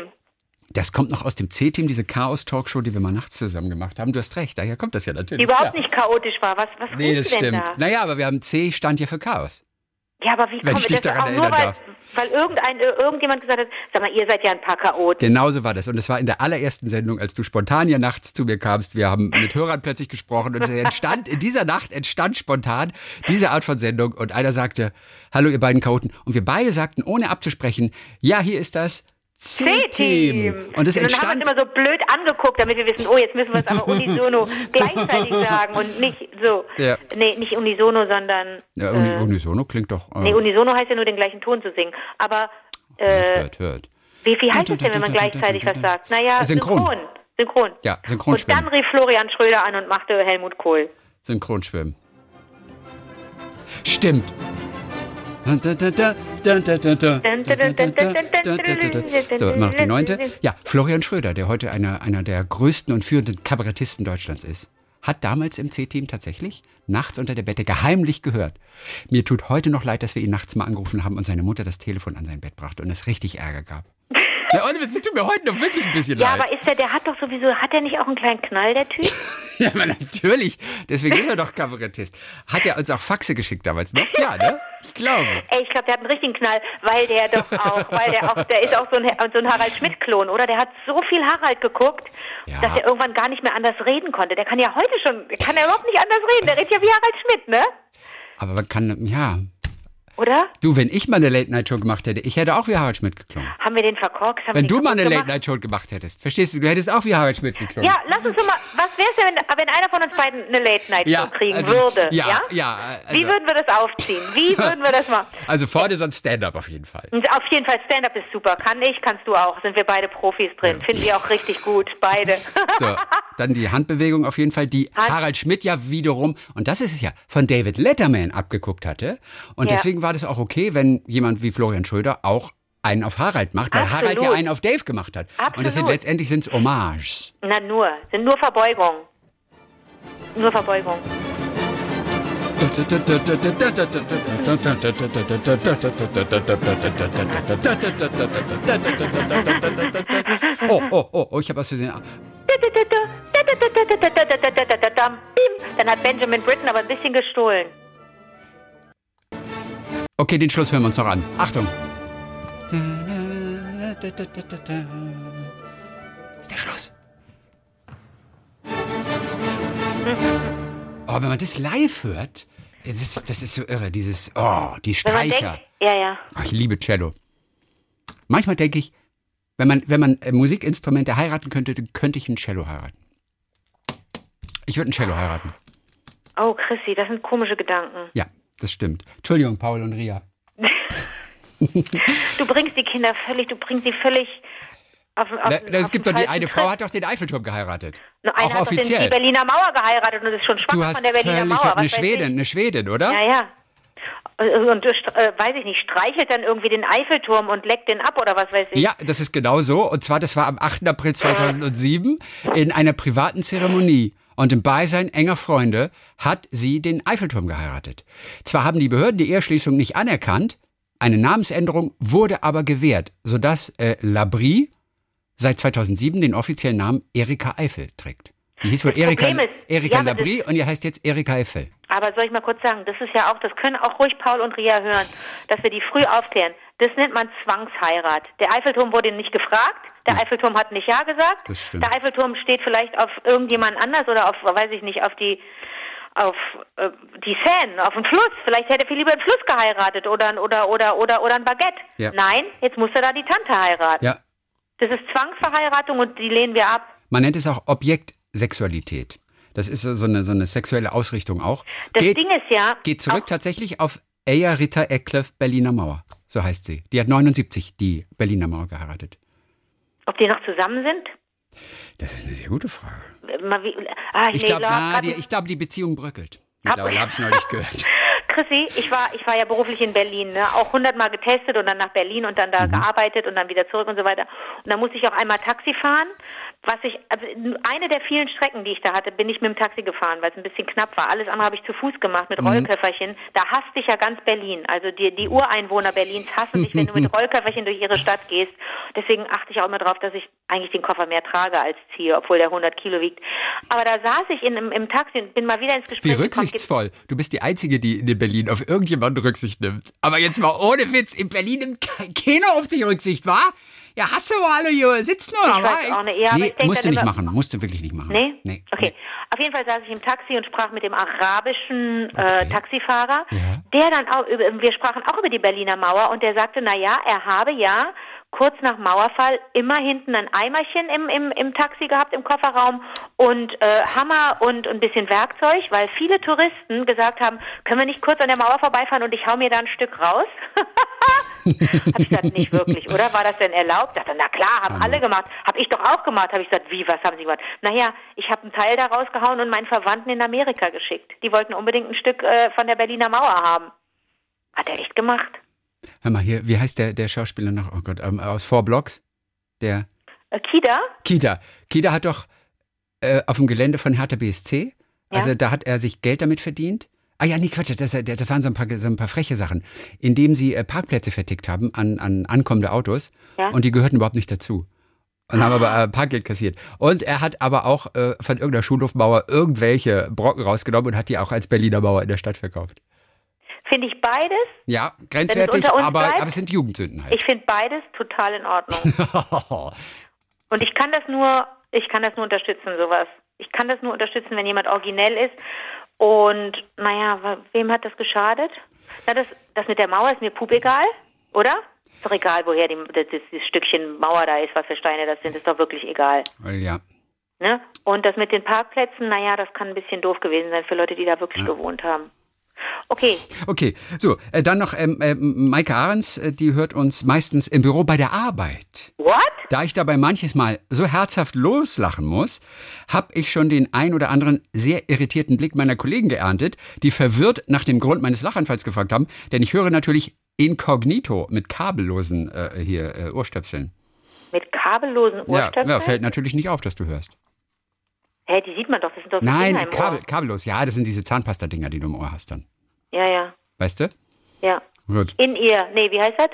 [SPEAKER 2] das kommt noch aus dem C-Team, diese Chaos-Talkshow, die wir mal nachts zusammen gemacht haben. Du hast recht, daher kommt das ja natürlich.
[SPEAKER 3] Die überhaupt
[SPEAKER 2] ja.
[SPEAKER 3] nicht chaotisch war. Was, was
[SPEAKER 2] Nee, das stimmt.
[SPEAKER 3] da?
[SPEAKER 2] Naja, aber wir haben C stand ja für Chaos.
[SPEAKER 3] Ja, aber wie
[SPEAKER 2] Wenn ich dich
[SPEAKER 3] das
[SPEAKER 2] daran erinnern
[SPEAKER 3] weil,
[SPEAKER 2] darf.
[SPEAKER 3] weil irgendein, äh, irgendjemand gesagt hat, sag mal, ihr seid ja ein paar Chaoten.
[SPEAKER 2] Genauso war das. Und es war in der allerersten Sendung, als du spontan hier nachts zu mir kamst. Wir haben mit Hörern plötzlich gesprochen und es entstand, in dieser Nacht entstand spontan diese Art von Sendung. Und einer sagte, hallo ihr beiden Chaoten. Und wir beide sagten, ohne abzusprechen, ja, hier ist das C-Team. Und es
[SPEAKER 3] dann haben wir uns immer so blöd angeguckt, damit wir wissen, oh, jetzt müssen wir es aber unisono gleichzeitig sagen und nicht so.
[SPEAKER 2] Ja.
[SPEAKER 3] Nee, nicht unisono, sondern.
[SPEAKER 2] ja, uni,
[SPEAKER 3] äh,
[SPEAKER 2] unisono klingt doch, äh,
[SPEAKER 3] nee, unisono heißt ja nur den gleichen Ton zu singen. Aber äh,
[SPEAKER 2] hört, hört.
[SPEAKER 3] wie, wie heißt es denn, wenn man gleichzeitig was sagt? Naja,
[SPEAKER 2] Synchron.
[SPEAKER 3] synchron. Synchron.
[SPEAKER 2] Ja,
[SPEAKER 3] Und
[SPEAKER 2] Synchronschwimmen.
[SPEAKER 3] dann rief Florian Schröder an und machte Helmut Kohl.
[SPEAKER 2] Synchronschwimmen. Stimmt. So, immer noch die neunte. Ja, Florian Schröder, der heute einer, einer der größten und führenden Kabarettisten Deutschlands ist, hat damals im C-Team tatsächlich nachts unter der Bette geheimlich gehört. Mir tut heute noch leid, dass wir ihn nachts mal angerufen haben und seine Mutter das Telefon an sein Bett brachte und es richtig Ärger gab. Ja, und es tut mir heute noch wirklich ein bisschen
[SPEAKER 3] Ja,
[SPEAKER 2] leid.
[SPEAKER 3] aber ist der, der hat doch sowieso, hat der nicht auch einen kleinen Knall, der Typ?
[SPEAKER 2] Ja, aber natürlich. Deswegen ist er doch Kabarettist. Hat er uns auch Faxe geschickt damals noch? Ja, ne? Ich glaube.
[SPEAKER 3] Ey, ich glaube, der hat einen richtigen Knall, weil der doch auch, weil der auch, der ist auch so ein, so ein Harald Schmidt-Klon, oder? Der hat so viel Harald geguckt,
[SPEAKER 2] Ja.
[SPEAKER 3] dass er irgendwann gar nicht mehr anders reden konnte. Der kann ja heute schon, der kann ja überhaupt nicht anders reden. Der redet ja wie Harald Schmidt, ne?
[SPEAKER 2] Aber man kann, ja.
[SPEAKER 3] Oder?
[SPEAKER 2] Du, wenn ich mal eine Late-Night-Show gemacht hätte, ich hätte auch wie Harald Schmidt geklungen.
[SPEAKER 3] Haben wir den verkorkst? Haben
[SPEAKER 2] Wenn du mal eine? Late-Night-Show gemacht hättest, verstehst du, du hättest auch wie Harald Schmidt geklungen.
[SPEAKER 3] Ja, lass uns doch mal, was wär's denn, wenn, wenn einer von uns beiden eine Late-Night-Show
[SPEAKER 2] Ja,
[SPEAKER 3] kriegen
[SPEAKER 2] also,
[SPEAKER 3] würde?
[SPEAKER 2] ja,
[SPEAKER 3] Ja?
[SPEAKER 2] ja, also-
[SPEAKER 3] Wie würden wir das aufziehen? Wie würden wir das machen?
[SPEAKER 2] Also vorne so ein Stand-up auf jeden Fall.
[SPEAKER 3] Und auf jeden Fall, Stand-up ist super. Kann ich, kannst du auch. Sind wir beide Profis drin. Finden wir auch richtig gut, beide.
[SPEAKER 2] So, dann die Handbewegung auf jeden Fall, die
[SPEAKER 3] Hand-
[SPEAKER 2] Harald Schmidt ja wiederum, und das ist es ja, von David Letterman abgeguckt hatte. Und
[SPEAKER 3] Ja.
[SPEAKER 2] deswegen war das auch okay, wenn jemand wie Florian Schröder auch einen auf Harald macht, weil
[SPEAKER 3] Absolut.
[SPEAKER 2] Harald ja einen auf Dave gemacht hat. Und das sind
[SPEAKER 3] Absolut.
[SPEAKER 2] letztendlich sind's Hommages.
[SPEAKER 3] Na nur, sind nur Verbeugungen. Nur Verbeugung.
[SPEAKER 2] Oh, oh, oh, oh, ich habe was gesehen.
[SPEAKER 3] Dann hat Benjamin Britten aber ein bisschen gestohlen.
[SPEAKER 2] Okay, den Schluss hören wir uns noch an. Achtung. ist der Schluss. Oh, wenn man das live hört, das ist, das ist so irre. Dieses, oh, die Streicher.
[SPEAKER 3] denkt, ja, ja.
[SPEAKER 2] Oh, ich liebe Cello. Manchmal denke ich, wenn man, wenn man äh, Musikinstrumente heiraten könnte, dann könnte ich ein Cello heiraten. Ich würde ein Cello heiraten.
[SPEAKER 3] Oh, Chrissy, das sind komische Gedanken.
[SPEAKER 2] Ja, das stimmt. Entschuldigung, Paul und Ria.
[SPEAKER 3] Du bringst die Kinder völlig, du bringst sie völlig auf, auf,
[SPEAKER 2] Na,
[SPEAKER 3] auf
[SPEAKER 2] es gibt doch die eine Frau hat doch den Eiffelturm geheiratet.
[SPEAKER 3] Nur Einer
[SPEAKER 2] auch
[SPEAKER 3] hat doch den,
[SPEAKER 2] offiziell.
[SPEAKER 3] die Berliner Mauer geheiratet und ist schon
[SPEAKER 2] Du hast
[SPEAKER 3] von der Berliner Mauer. Was
[SPEAKER 2] eine
[SPEAKER 3] weiß
[SPEAKER 2] Schwedin, eine Schwedin, oder?
[SPEAKER 3] Ja, ja. Und, und äh, weiß ich nicht, streichelt dann irgendwie den Eiffelturm und leckt den ab oder was weiß ich.
[SPEAKER 2] Ja, das ist genau so. Und zwar, das war am 8. April 2007 in einer privaten Zeremonie. Und im Beisein enger Freunde hat sie den Eiffelturm geheiratet. Zwar haben die Behörden die Eheschließung nicht anerkannt, eine Namensänderung wurde aber gewährt, sodass äh, Labrie seit 2007 den offiziellen Namen Erika Eiffel trägt. Die hieß wohl Erika, ist, Erika ja, Labrie und ihr heißt jetzt Erika Eiffel.
[SPEAKER 3] Aber soll ich mal kurz sagen, das ist ja auch, das können auch ruhig Paul und Ria hören, dass wir die früh aufklären. Das nennt man Zwangsheirat. Der Eiffelturm wurde nicht gefragt, der. Eiffelturm hat nicht Ja gesagt. Der Eiffelturm steht vielleicht auf irgendjemand anders oder auf, weiß ich nicht, auf die auf äh, die Seine, auf den Fluss. Vielleicht hätte er viel lieber einen Fluss geheiratet oder oder oder oder oder ein Baguette. Ja. Nein, jetzt muss er da die Tante heiraten. Ja. Das ist Zwangsverheiratung und die lehnen wir ab.
[SPEAKER 2] Man nennt es auch Objektsexualität. Das ist so eine, so eine sexuelle Ausrichtung auch.
[SPEAKER 3] Das geht, Ding ist ja.
[SPEAKER 2] Geht zurück tatsächlich auf Eya Ritter Eckleff Berliner Mauer. So heißt sie. Die hat 79 die Berliner Mauer geheiratet.
[SPEAKER 3] Ob die noch zusammen sind?
[SPEAKER 2] Das ist eine sehr gute Frage. Ah, ich nee, glaube, die, glaub, die Beziehung bröckelt. Mittlerweile habe ich neulich gehört.
[SPEAKER 3] Chrissy, ich war, ich war ja beruflich in Berlin, ne? auch hundertmal getestet und dann nach Berlin und dann da mhm. gearbeitet und dann wieder zurück und so weiter. Und dann musste ich auch einmal Taxi fahren was ich, also eine der vielen Strecken, die ich da hatte, bin ich mit dem Taxi gefahren, weil es ein bisschen knapp war. Alles andere habe ich zu Fuß gemacht mit mhm. Rollköfferchen. Da hasst dich ja ganz Berlin. Also die, die Ureinwohner Berlins hassen dich, wenn du mit Rollköfferchen durch ihre Stadt gehst. Deswegen achte ich auch immer darauf, dass ich eigentlich den Koffer mehr trage als ziehe, obwohl der 100 Kilo wiegt. Aber da saß ich in, im, im Taxi und bin mal wieder ins Gespräch
[SPEAKER 2] Wie rücksichtsvoll. Du bist die Einzige, die in Berlin auf irgendjemanden Rücksicht nimmt. Aber jetzt mal ohne Witz, in Berlin nimmt keiner auf dich Rücksicht, wa? Ja, hast du alle hier sitzen oder
[SPEAKER 3] ich weiß auch nicht. Ja,
[SPEAKER 2] nee, musst du nicht machen. Musst du wirklich nicht machen.
[SPEAKER 3] Nee? Nee. Okay. Nee. Auf jeden Fall saß ich im Taxi und sprach mit dem arabischen äh, okay. Taxifahrer, ja. der dann auch, wir sprachen auch über die Berliner Mauer und der sagte, na ja, er habe ja kurz nach Mauerfall immer hinten ein Eimerchen im, im, im Taxi gehabt, im Kofferraum und äh, Hammer und ein bisschen Werkzeug, weil viele Touristen gesagt haben, können wir nicht kurz an der Mauer vorbeifahren und ich hau mir da ein Stück raus? Hab ich gesagt, nicht wirklich, oder? War das denn erlaubt? Dachte, na klar, haben alle gemacht. Hab ich doch auch gemacht. Habe ich gesagt, wie, was haben Sie gemacht? Naja, ich habe einen Teil da rausgehauen und meinen Verwandten in Amerika geschickt. Die wollten unbedingt ein Stück äh, von der Berliner Mauer haben. Hat er echt gemacht.
[SPEAKER 2] Hör mal hier, wie heißt der, der Schauspieler noch? Oh Gott, ähm, aus Four Blocks? Der.
[SPEAKER 3] Äh, Kida?
[SPEAKER 2] Kida. Kida hat doch äh, auf dem Gelände von Hertha BSC, also ja. da hat er sich Geld damit verdient. Ah ja, nee, Quatsch, das, das waren so ein, paar, so ein paar freche Sachen, indem sie äh, Parkplätze vertickt haben an, an ankommende Autos ja. und die gehörten überhaupt nicht dazu. Und ah. haben aber äh, Parkgeld kassiert. Und er hat aber auch äh, von irgendeiner Schulhofmauer irgendwelche Brocken rausgenommen und hat die auch als Berliner Mauer in der Stadt verkauft.
[SPEAKER 3] Finde ich beides.
[SPEAKER 2] Ja, grenzwertig, aber, bleibt, aber es sind Jugendsünden halt.
[SPEAKER 3] Ich finde beides total in Ordnung. und ich kann das nur, ich kann das nur unterstützen, sowas. Ich kann das nur unterstützen, wenn jemand originell ist. Und naja, wem hat das geschadet? Na, das, das mit der Mauer ist mir pup egal, oder? Ist doch egal, woher die, das, das Stückchen Mauer da ist, was für Steine das sind, ist doch wirklich egal.
[SPEAKER 2] Ja.
[SPEAKER 3] Ne? Und das mit den Parkplätzen, naja, das kann ein bisschen doof gewesen sein für Leute, die da wirklich ja. gewohnt haben. Okay.
[SPEAKER 2] Okay, so, äh, dann noch ähm, äh, Maike Ahrens, äh, die hört uns meistens im Büro bei der Arbeit.
[SPEAKER 3] What?
[SPEAKER 2] Da ich dabei manches Mal so herzhaft loslachen muss, habe ich schon den ein oder anderen sehr irritierten Blick meiner Kollegen geerntet, die verwirrt nach dem Grund meines Lachanfalls gefragt haben, denn ich höre natürlich inkognito mit kabellosen äh, hier äh, Ohrstöpseln.
[SPEAKER 3] Mit kabellosen Ohrstöpseln?
[SPEAKER 2] Ja, ja, fällt natürlich nicht auf, dass du hörst.
[SPEAKER 3] Hä, die sieht man doch, das sind doch
[SPEAKER 2] Nein, Kabel, kabellos. Ja, das sind diese Zahnpasta-Dinger, die du im Ohr hast dann.
[SPEAKER 3] Ja, ja.
[SPEAKER 2] Weißt du?
[SPEAKER 3] Ja. Gut. In ihr. Nee, wie heißt das?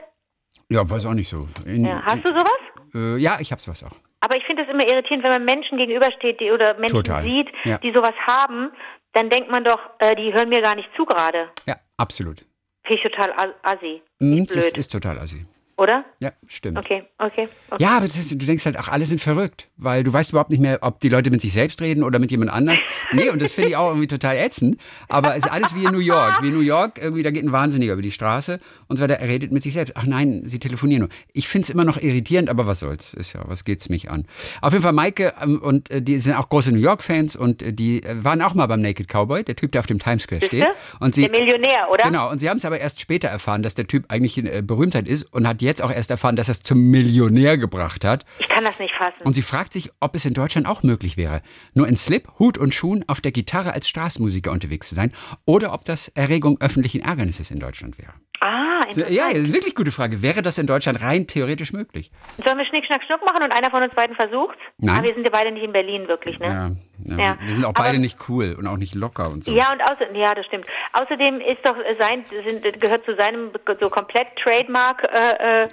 [SPEAKER 2] Ja, weiß auch nicht so. In,
[SPEAKER 3] ja. Hast du sowas?
[SPEAKER 2] Äh, ja, ich habe sowas auch.
[SPEAKER 3] Aber ich finde es immer irritierend, wenn man Menschen gegenübersteht die, oder Menschen Total. sieht, ja. die sowas haben, dann denkt man doch, äh, die hören mir gar nicht zu gerade.
[SPEAKER 2] Ja, absolut.
[SPEAKER 3] Finde ich total assi.
[SPEAKER 2] Mhm. Ist, ist total assi
[SPEAKER 3] oder?
[SPEAKER 2] Ja, stimmt.
[SPEAKER 3] Okay, okay. okay.
[SPEAKER 2] Ja, aber ist, du denkst halt, ach, alle sind verrückt, weil du weißt überhaupt nicht mehr, ob die Leute mit sich selbst reden oder mit jemand anders. Nee, und das finde ich auch irgendwie total ätzend. Aber es ist alles wie in New York. Wie in New York, irgendwie, da geht ein Wahnsinniger über die Straße und so weiter, er redet mit sich selbst. Ach nein, sie telefonieren nur. Ich finde es immer noch irritierend, aber was soll's? Ist ja, was geht's mich an? Auf jeden Fall Maike ähm, und äh, die sind auch große New York-Fans und äh, die äh, waren auch mal beim Naked Cowboy, der Typ, der auf dem Times Square steht. Und sie,
[SPEAKER 3] der Millionär, oder?
[SPEAKER 2] Genau, und sie haben es aber erst später erfahren, dass der Typ eigentlich eine Berühmtheit ist und hat jetzt auch erst erfahren, dass er es zum Millionär gebracht hat.
[SPEAKER 3] Ich kann das nicht fassen.
[SPEAKER 2] Und sie fragt sich, ob es in Deutschland auch möglich wäre, nur in Slip, Hut und Schuhen auf der Gitarre als Straßenmusiker unterwegs zu sein oder ob das Erregung öffentlichen Ärgernisses in Deutschland wäre.
[SPEAKER 3] Ah, interessant.
[SPEAKER 2] Ja, wirklich gute Frage. Wäre das in Deutschland rein theoretisch möglich?
[SPEAKER 3] Sollen wir Schnick, Schnack, Schnuck machen und einer von uns beiden versucht?
[SPEAKER 2] Nein.
[SPEAKER 3] Aber wir sind ja beide nicht in Berlin wirklich, ne?
[SPEAKER 2] Ja, ja. ja. Wir sind auch beide Aber, nicht cool und auch nicht locker und so.
[SPEAKER 3] Ja, und außer, ja, das stimmt. Außerdem ist doch sein, sind, gehört zu seinem so komplett Trademark äh, äh,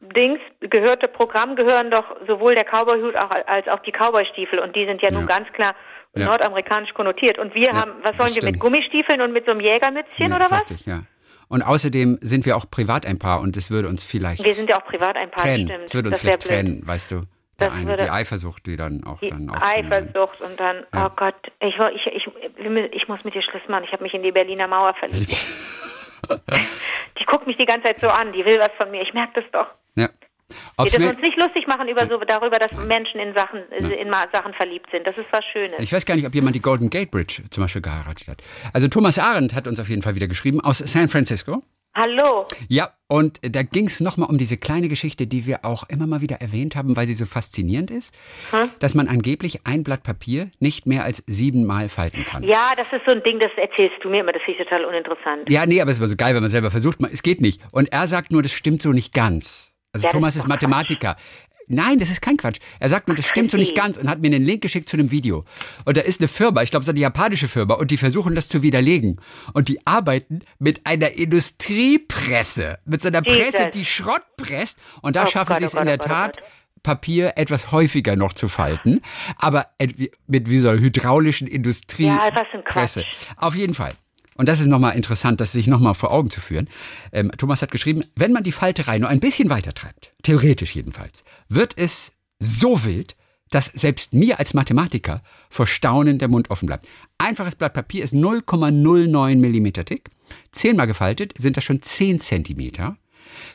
[SPEAKER 3] Dings gehörte Programm gehören doch sowohl der Cowboyhut als auch die Cowboystiefel und die sind ja, ja. nun ganz klar nordamerikanisch konnotiert. Und wir haben, was sollen wir mit Gummistiefeln und mit so einem Jägermützchen oder was?
[SPEAKER 2] Richtig, ja. Und außerdem sind wir auch privat ein Paar und es würde uns vielleicht.
[SPEAKER 3] Wir sind ja auch privat ein Paar,
[SPEAKER 2] trennen. stimmt. Es würde uns vielleicht trennen, weißt du. Der eine, die Eifersucht, die dann auch
[SPEAKER 3] die
[SPEAKER 2] dann
[SPEAKER 3] Eifersucht und dann, ja. oh Gott, ich, ich, ich, ich muss mit dir Schluss machen. Ich habe mich in die Berliner Mauer verliebt. die guckt mich die ganze Zeit so an, die will was von mir. Ich merke das doch.
[SPEAKER 2] Ja.
[SPEAKER 3] Ob's wir dürfen uns nicht lustig machen über so, darüber, dass Menschen in Sachen, in Sachen verliebt sind. Das ist was Schönes.
[SPEAKER 2] Ich weiß gar nicht, ob jemand die Golden Gate Bridge zum Beispiel geheiratet hat. Also Thomas Arendt hat uns auf jeden Fall wieder geschrieben aus San Francisco.
[SPEAKER 3] Hallo.
[SPEAKER 2] Ja, und da ging es nochmal um diese kleine Geschichte, die wir auch immer mal wieder erwähnt haben, weil sie so faszinierend ist, hm? dass man angeblich ein Blatt Papier nicht mehr als siebenmal falten kann.
[SPEAKER 3] Ja, das ist so ein Ding, das erzählst du mir immer, das finde ich total uninteressant.
[SPEAKER 2] Ja, nee, aber es ist immer so geil, wenn man selber versucht, es geht nicht. Und er sagt nur, das stimmt so nicht ganz. Also ja, Thomas ist, Mathematiker. Nein, das ist kein Quatsch. Er sagt nur, das stimmt so nicht ganz und hat mir einen Link geschickt zu einem Video. Und da ist eine Firma, ich glaube, es ist eine japanische Firma, und die versuchen das zu widerlegen. Und die arbeiten mit einer Industriepresse, mit so einer Jesus. Presse, die Schrott presst. Und da oh schaffen Gott, sie es oh in der oh Tat. Papier etwas häufiger noch zu falten, aber mit einer hydraulischen Industriepresse. Ja, Auf jeden Fall. Und das ist nochmal interessant, das sich nochmal vor Augen zu führen. Ähm, Thomas hat geschrieben, wenn man die Falterei nur ein bisschen weiter treibt, theoretisch jedenfalls, wird es so wild, dass selbst mir als Mathematiker vor Staunen der Mund offen bleibt. Einfaches Blatt Papier ist 0,09 Millimeter dick. Zehnmal gefaltet sind das schon 10 Zentimeter.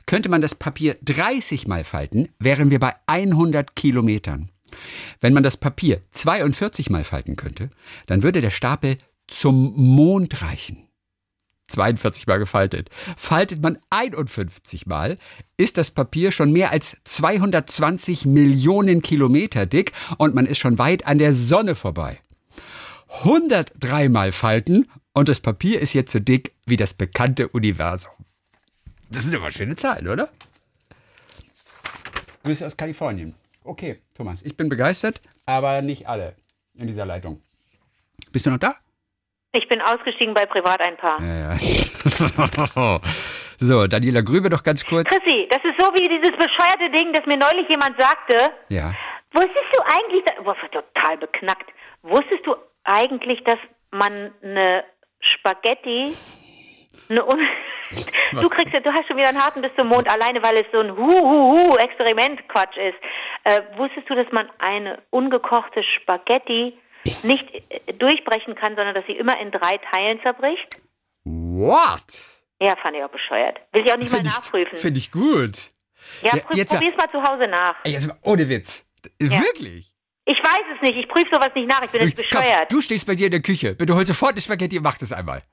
[SPEAKER 2] Könnte man das Papier 30 Mal falten, wären wir bei 100 Kilometern. Wenn man das Papier 42 Mal falten könnte, dann würde der Stapel zum Mond reichen. 42 Mal gefaltet. Faltet man 51 Mal, ist das Papier schon mehr als 220 Millionen Kilometer dick und man ist schon weit an der Sonne vorbei. 103 Mal falten und das Papier ist jetzt so dick wie das bekannte Universum. Das sind immer schöne Zahlen, oder? Grüße aus Kalifornien. Okay, Thomas, ich bin begeistert, aber nicht alle in dieser Leitung. Bist du noch da?
[SPEAKER 3] Ich bin ausgestiegen bei Privat ein Paar. Ja,
[SPEAKER 2] ja. so, Daniela Grübe doch ganz kurz.
[SPEAKER 3] Chrissy, das ist so wie dieses bescheuerte Ding, das mir neulich jemand sagte.
[SPEAKER 2] Ja.
[SPEAKER 3] Wusstest du eigentlich, was total beknackt, wusstest du eigentlich, dass man eine Spaghetti, eine Un Du kriegst ja, du hast schon wieder einen harten bis zum Mond alleine, weil es so ein Hu-Hu-Hu-Experiment-Quatsch ist. Äh, wusstest du, dass man eine ungekochte Spaghetti nicht äh, durchbrechen kann, sondern dass sie immer in drei Teilen zerbricht.
[SPEAKER 2] What?
[SPEAKER 3] Ja, fand ich auch bescheuert. Will ich auch nicht find mal nachprüfen.
[SPEAKER 2] Finde ich gut.
[SPEAKER 3] Ja, ja jetzt probier's mal zu Hause nach.
[SPEAKER 2] Jetzt mal, ohne Witz. Ja. Wirklich?
[SPEAKER 3] Ich weiß es nicht. Ich prüfe sowas nicht nach. Ich bin jetzt bescheuert.
[SPEAKER 2] Komm, du stehst bei dir in der Küche. Bitte hol sofort eine Spaghetti und mach das einmal.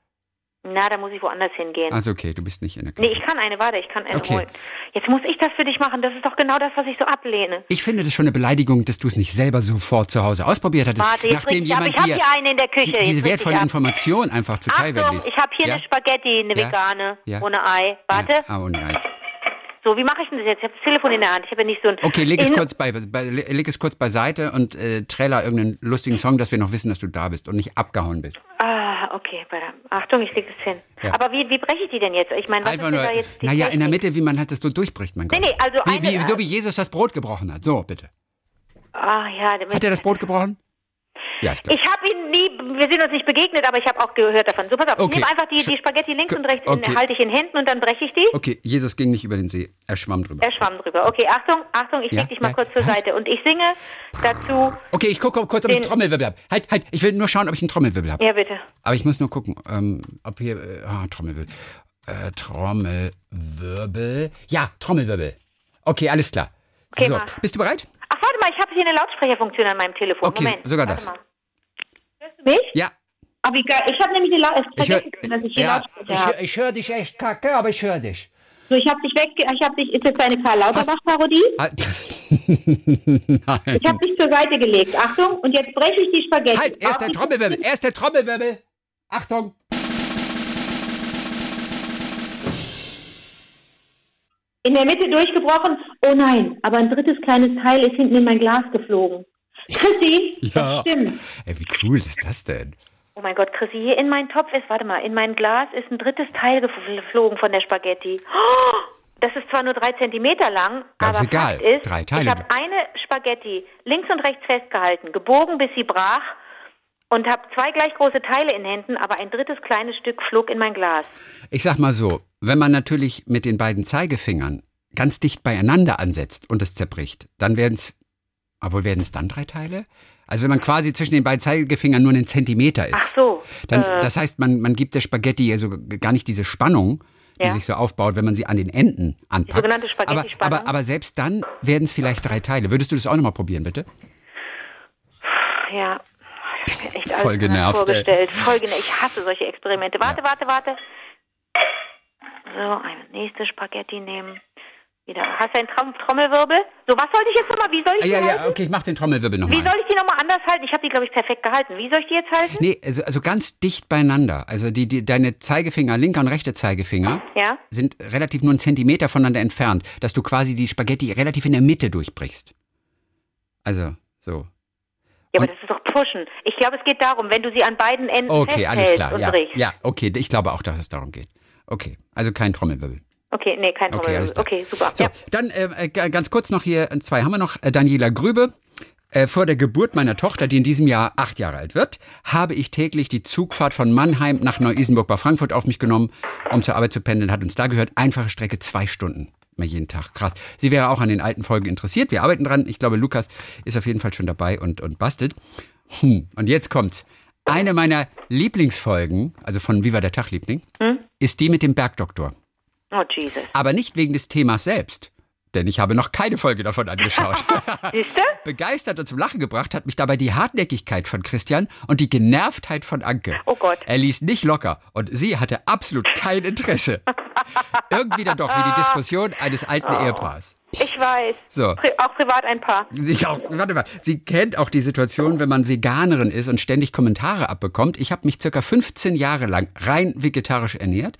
[SPEAKER 3] Na, da muss ich woanders hingehen.
[SPEAKER 2] Also okay, du bist nicht in der Küche.
[SPEAKER 3] Nee, ich kann eine, warte, ich kann eine okay. holen. Jetzt muss ich das für dich machen. Das ist doch genau das, was ich so ablehne.
[SPEAKER 2] Ich finde das schon eine Beleidigung, dass du es nicht selber sofort zu Hause ausprobiert hattest.
[SPEAKER 3] Warte, jetzt nachdem jemand ich habe hier eine in der Küche.
[SPEAKER 2] Die, diese wertvolle Information einfach zu teilen.
[SPEAKER 3] Ich habe hier ja? eine Spaghetti, eine ja? vegane, ja? ohne Ei. Warte.
[SPEAKER 2] Ah, ohne Ei.
[SPEAKER 3] So, wie mache ich denn das jetzt? Ich habe das Telefon in der Hand. Ich habe ja nicht so ein.
[SPEAKER 2] Okay, leg es, kurz, bei, bei, leg es kurz beiseite und äh, trailer irgendeinen lustigen Song, dass wir noch wissen, dass du da bist und nicht abgehauen bist.
[SPEAKER 3] Ah, okay. Achtung, ich leg es hin. Ja. Aber wie, wie breche ich die denn jetzt? Ich meine, was
[SPEAKER 2] Einfach ist nur, da jetzt die Naja, in der Mitte, wie man halt das so durchbricht, mein Gott. Nee, nee, also wie, eine, wie, so wie Jesus das Brot gebrochen hat. So, bitte.
[SPEAKER 3] Ah, ja.
[SPEAKER 2] Hat er das Brot gebrochen?
[SPEAKER 3] Ja, ich, ich habe ihn nie, wir sind uns nicht begegnet, aber ich habe auch gehört davon. So, pass auf, okay. ich nehme einfach die, die Spaghetti links und rechts, okay. halte ich in Händen und dann breche ich die.
[SPEAKER 2] Okay, Jesus ging nicht über den See, er schwamm drüber.
[SPEAKER 3] Er schwamm drüber. Okay, Achtung, Achtung, ich ja, leg dich mal ja. kurz zur Seite und ich singe dazu.
[SPEAKER 2] Okay, ich gucke kurz, ob ich einen Trommelwirbel habe. Halt, halt, ich will nur schauen, ob ich einen Trommelwirbel habe.
[SPEAKER 3] Ja, bitte.
[SPEAKER 2] Aber ich muss nur gucken, ähm, ob hier, äh, ah, Trommelwirbel. Äh, Trommelwirbel. Ja, Trommelwirbel. Okay, alles klar. Okay, so, mach. bist du bereit?
[SPEAKER 3] Warte mal, ich habe hier eine Lautsprecherfunktion an meinem Telefon.
[SPEAKER 2] Okay,
[SPEAKER 3] Moment.
[SPEAKER 2] sogar das.
[SPEAKER 3] Mal. Hörst du mich?
[SPEAKER 2] Ja.
[SPEAKER 3] Aber egal, ich habe nämlich die La ich vergessen,
[SPEAKER 2] hör, dass ich hier ja, Lautsprecher Ich, ich höre dich echt kacke, aber ich höre dich.
[SPEAKER 3] So, ich habe dich weg, ich habe dich, ist das eine Karl Lauterbach-Parodie? Halt. Nein. Ich habe dich zur Seite gelegt. Achtung, und jetzt breche ich die Spaghetti.
[SPEAKER 2] Halt, erst der Trommelwirbel, erst der Trommelwirbel. Achtung.
[SPEAKER 3] In der Mitte durchgebrochen. Oh nein, aber ein drittes kleines Teil ist hinten in mein Glas geflogen. Chrissy,
[SPEAKER 2] ja. das stimmt. Ey, wie cool ist das denn?
[SPEAKER 3] Oh mein Gott, Chrissy, hier in meinem Topf ist, warte mal, in mein Glas ist ein drittes Teil geflogen von der Spaghetti. Oh, das ist zwar nur drei Zentimeter lang,
[SPEAKER 2] Ganz
[SPEAKER 3] aber
[SPEAKER 2] egal.
[SPEAKER 3] Fakt ist,
[SPEAKER 2] drei Teile.
[SPEAKER 3] ich habe eine Spaghetti links und rechts festgehalten, gebogen, bis sie brach und habe zwei gleich große Teile in Händen, aber ein drittes kleines Stück flog in mein Glas.
[SPEAKER 2] Ich sag mal so, wenn man natürlich mit den beiden Zeigefingern ganz dicht beieinander ansetzt und es zerbricht, dann werden es, obwohl werden es dann drei Teile? Also wenn man quasi zwischen den beiden Zeigefingern nur einen Zentimeter ist.
[SPEAKER 3] Ach so.
[SPEAKER 2] Dann, äh, das heißt, man, man gibt der Spaghetti also gar nicht diese Spannung, die ja. sich so aufbaut, wenn man sie an den Enden anpackt. Die
[SPEAKER 3] sogenannte Spaghetti-Spannung.
[SPEAKER 2] Aber, aber, aber, selbst dann werden es vielleicht drei Teile. Würdest du das auch nochmal probieren, bitte?
[SPEAKER 3] Ja. Echt
[SPEAKER 2] Voll genervt.
[SPEAKER 3] Vorgestellt. Voll genervt. Ich hasse solche Experimente. Warte, ja. warte, warte. So, eine nächste Spaghetti nehmen. Wieder. Hast du einen Trom Trommelwirbel? So, was soll ich jetzt nochmal? Wie soll ich
[SPEAKER 2] ah,
[SPEAKER 3] die
[SPEAKER 2] ja,
[SPEAKER 3] halten?
[SPEAKER 2] Ja, okay, ich mach den Trommelwirbel nochmal.
[SPEAKER 3] Wie soll ich die nochmal anders halten? Ich habe die, glaube ich, perfekt gehalten. Wie soll ich die jetzt halten?
[SPEAKER 2] Nee, also, also ganz dicht beieinander. Also die, die, deine Zeigefinger, linker und rechter Zeigefinger,
[SPEAKER 3] ja?
[SPEAKER 2] sind relativ nur einen Zentimeter voneinander entfernt, dass du quasi die Spaghetti relativ in der Mitte durchbrichst. Also, so.
[SPEAKER 3] Ja, aber das ist pushen. Ich glaube, es geht darum, wenn du sie an beiden Enden
[SPEAKER 2] Okay, alles klar.
[SPEAKER 3] und
[SPEAKER 2] Ja,
[SPEAKER 3] brichst.
[SPEAKER 2] ja, okay. Ich glaube auch, dass es darum geht. Okay, also kein Trommelwirbel.
[SPEAKER 3] Okay, nee, kein Trommelwirbel. Okay, super.
[SPEAKER 2] So,
[SPEAKER 3] Ja.
[SPEAKER 2] dann äh, äh, ganz kurz noch hier, zwei haben wir noch. Äh, Daniela Grübe. Äh, vor der Geburt meiner Tochter, die in diesem Jahr acht Jahre alt wird, habe ich täglich die Zugfahrt von Mannheim nach Neu-Isenburg bei Frankfurt auf mich genommen, um zur Arbeit zu pendeln. Hat uns da gehört, einfache Strecke, zwei Stunden. Mal jeden Tag. Krass. Sie wäre auch an den alten Folgen interessiert. Wir arbeiten dran. Ich glaube, Lukas ist auf jeden Fall schon dabei und, und bastelt. Hm. Und jetzt kommt's. Eine meiner Lieblingsfolgen, also von Viva der Tag Liebling,
[SPEAKER 3] Hm?
[SPEAKER 2] ist die mit dem Bergdoktor.
[SPEAKER 3] Oh, Jesus.
[SPEAKER 2] Aber nicht wegen des Themas selbst. Denn ich habe noch keine Folge davon angeschaut.
[SPEAKER 3] Siehst du?
[SPEAKER 2] Begeistert und zum Lachen gebracht hat mich dabei die Hartnäckigkeit von Christian und die Genervtheit von Anke.
[SPEAKER 3] Oh Gott.
[SPEAKER 2] Er ließ nicht locker und sie hatte absolut kein Interesse. Irgendwie dann doch wie die Diskussion eines alten Ehepaars.
[SPEAKER 3] Ich weiß.
[SPEAKER 2] So.
[SPEAKER 3] Pri auch privat ein Paar.
[SPEAKER 2] Sie, auch, warte mal, sie kennt auch die Situation, wenn man Veganerin ist und ständig Kommentare abbekommt. Ich habe mich circa 15 Jahre lang rein vegetarisch ernährt.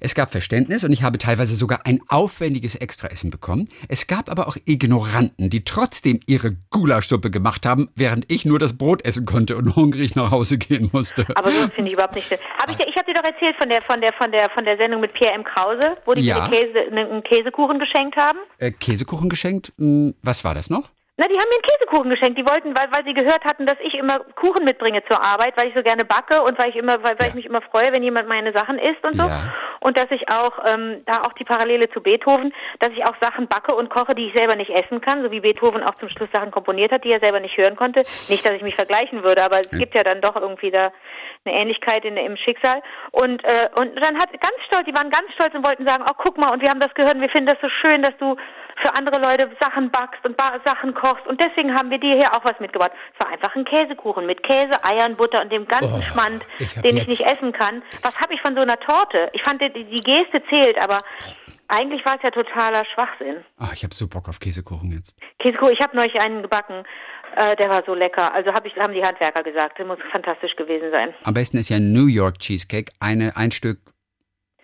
[SPEAKER 2] Es gab Verständnis und ich habe teilweise sogar ein aufwendiges Extraessen bekommen. Es gab aber auch Ignoranten, die trotzdem ihre Gulaschsuppe gemacht haben, während ich nur das Brot essen konnte und hungrig nach Hause gehen musste.
[SPEAKER 3] Aber so finde ich überhaupt nicht schlimm. Hab ich ich habe dir doch erzählt von der, von der, von der, von der Sendung mit Pierre M. Krause, wo die
[SPEAKER 2] Ja.
[SPEAKER 3] mir Käse, einen Käsekuchen geschenkt haben.
[SPEAKER 2] Äh, Käsekuchen geschenkt? Hm, Was war das noch?
[SPEAKER 3] Na, die haben mir einen Käsekuchen geschenkt. Die wollten, weil, weil sie gehört hatten, dass ich immer Kuchen mitbringe zur Arbeit, weil ich so gerne backe und weil ich immer, weil, weil
[SPEAKER 2] Ja.
[SPEAKER 3] ich mich immer freue, wenn jemand meine Sachen isst und so.
[SPEAKER 2] Ja.
[SPEAKER 3] Und dass ich auch, ähm, da auch die Parallele zu Beethoven, dass ich auch Sachen backe und koche, die ich selber nicht essen kann, so wie Beethoven auch zum Schluss Sachen komponiert hat, die er selber nicht hören konnte. Nicht, dass ich mich vergleichen würde, aber es gibt ja dann doch irgendwie da eine Ähnlichkeit in, im Schicksal. Und, äh, und dann hat ganz stolz, die waren ganz stolz und wollten sagen, oh guck mal, und wir haben das gehört und wir finden das so schön, dass du für andere Leute Sachen backst und ba Sachen kochst. Und deswegen haben wir dir hier auch was mitgebracht. Es war einfach ein Käsekuchen mit Käse, Eiern, Butter und dem ganzen
[SPEAKER 2] Oh,
[SPEAKER 3] Schmand,
[SPEAKER 2] ich
[SPEAKER 3] den ich nicht essen kann. Was habe ich von so einer Torte? Ich fand, die, die Geste zählt, aber eigentlich war es ja totaler Schwachsinn.
[SPEAKER 2] Ah, ich habe so Bock auf Käsekuchen jetzt.
[SPEAKER 3] Käsekuchen, ich habe neulich einen gebacken, äh, der war so lecker. Also hab ich, haben die Handwerker gesagt, der muss fantastisch gewesen sein.
[SPEAKER 2] Am besten ist ja New York Cheesecake, eine, ein Stück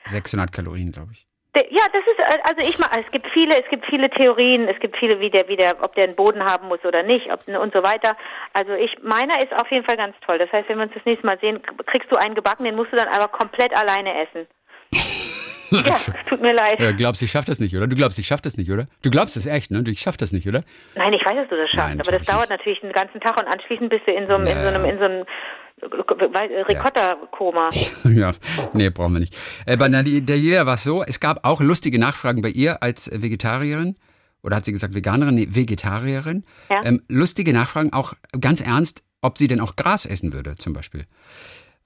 [SPEAKER 2] 600 Kalorien, glaube ich.
[SPEAKER 3] Ja, das ist äh, also ich mal es gibt viele es gibt viele Theorien, es gibt viele wie der wie der ob der einen Boden haben muss oder nicht, ob und so weiter. Also ich meiner ist auf jeden Fall ganz toll. Das heißt, wenn wir uns das nächste Mal sehen, kriegst du einen gebacken, den musst du dann aber komplett alleine essen. ja, tut mir leid.
[SPEAKER 2] Ja, glaubst, ich schaff das nicht, oder? Du glaubst, ich schaff das nicht, oder? Du glaubst es echt, ne? Du- Ich schaff das nicht, oder?
[SPEAKER 3] Nein, ich weiß, dass du das schaffst,
[SPEAKER 2] Nein,
[SPEAKER 3] aber das dauert natürlich den ganzen Tag und anschließend bist du in so einem in
[SPEAKER 2] Ja,
[SPEAKER 3] so einem in so einem äh, Ricotta-Koma.
[SPEAKER 2] ja, nee, brauchen wir nicht. Äh, bei Daniela war es so, es gab auch lustige Nachfragen bei ihr als Vegetarierin. Oder hat sie gesagt Veganerin? Nee, Vegetarierin.
[SPEAKER 3] Ja.
[SPEAKER 2] Ähm, lustige Nachfragen, auch ganz ernst, ob sie denn auch Gras essen würde, zum Beispiel.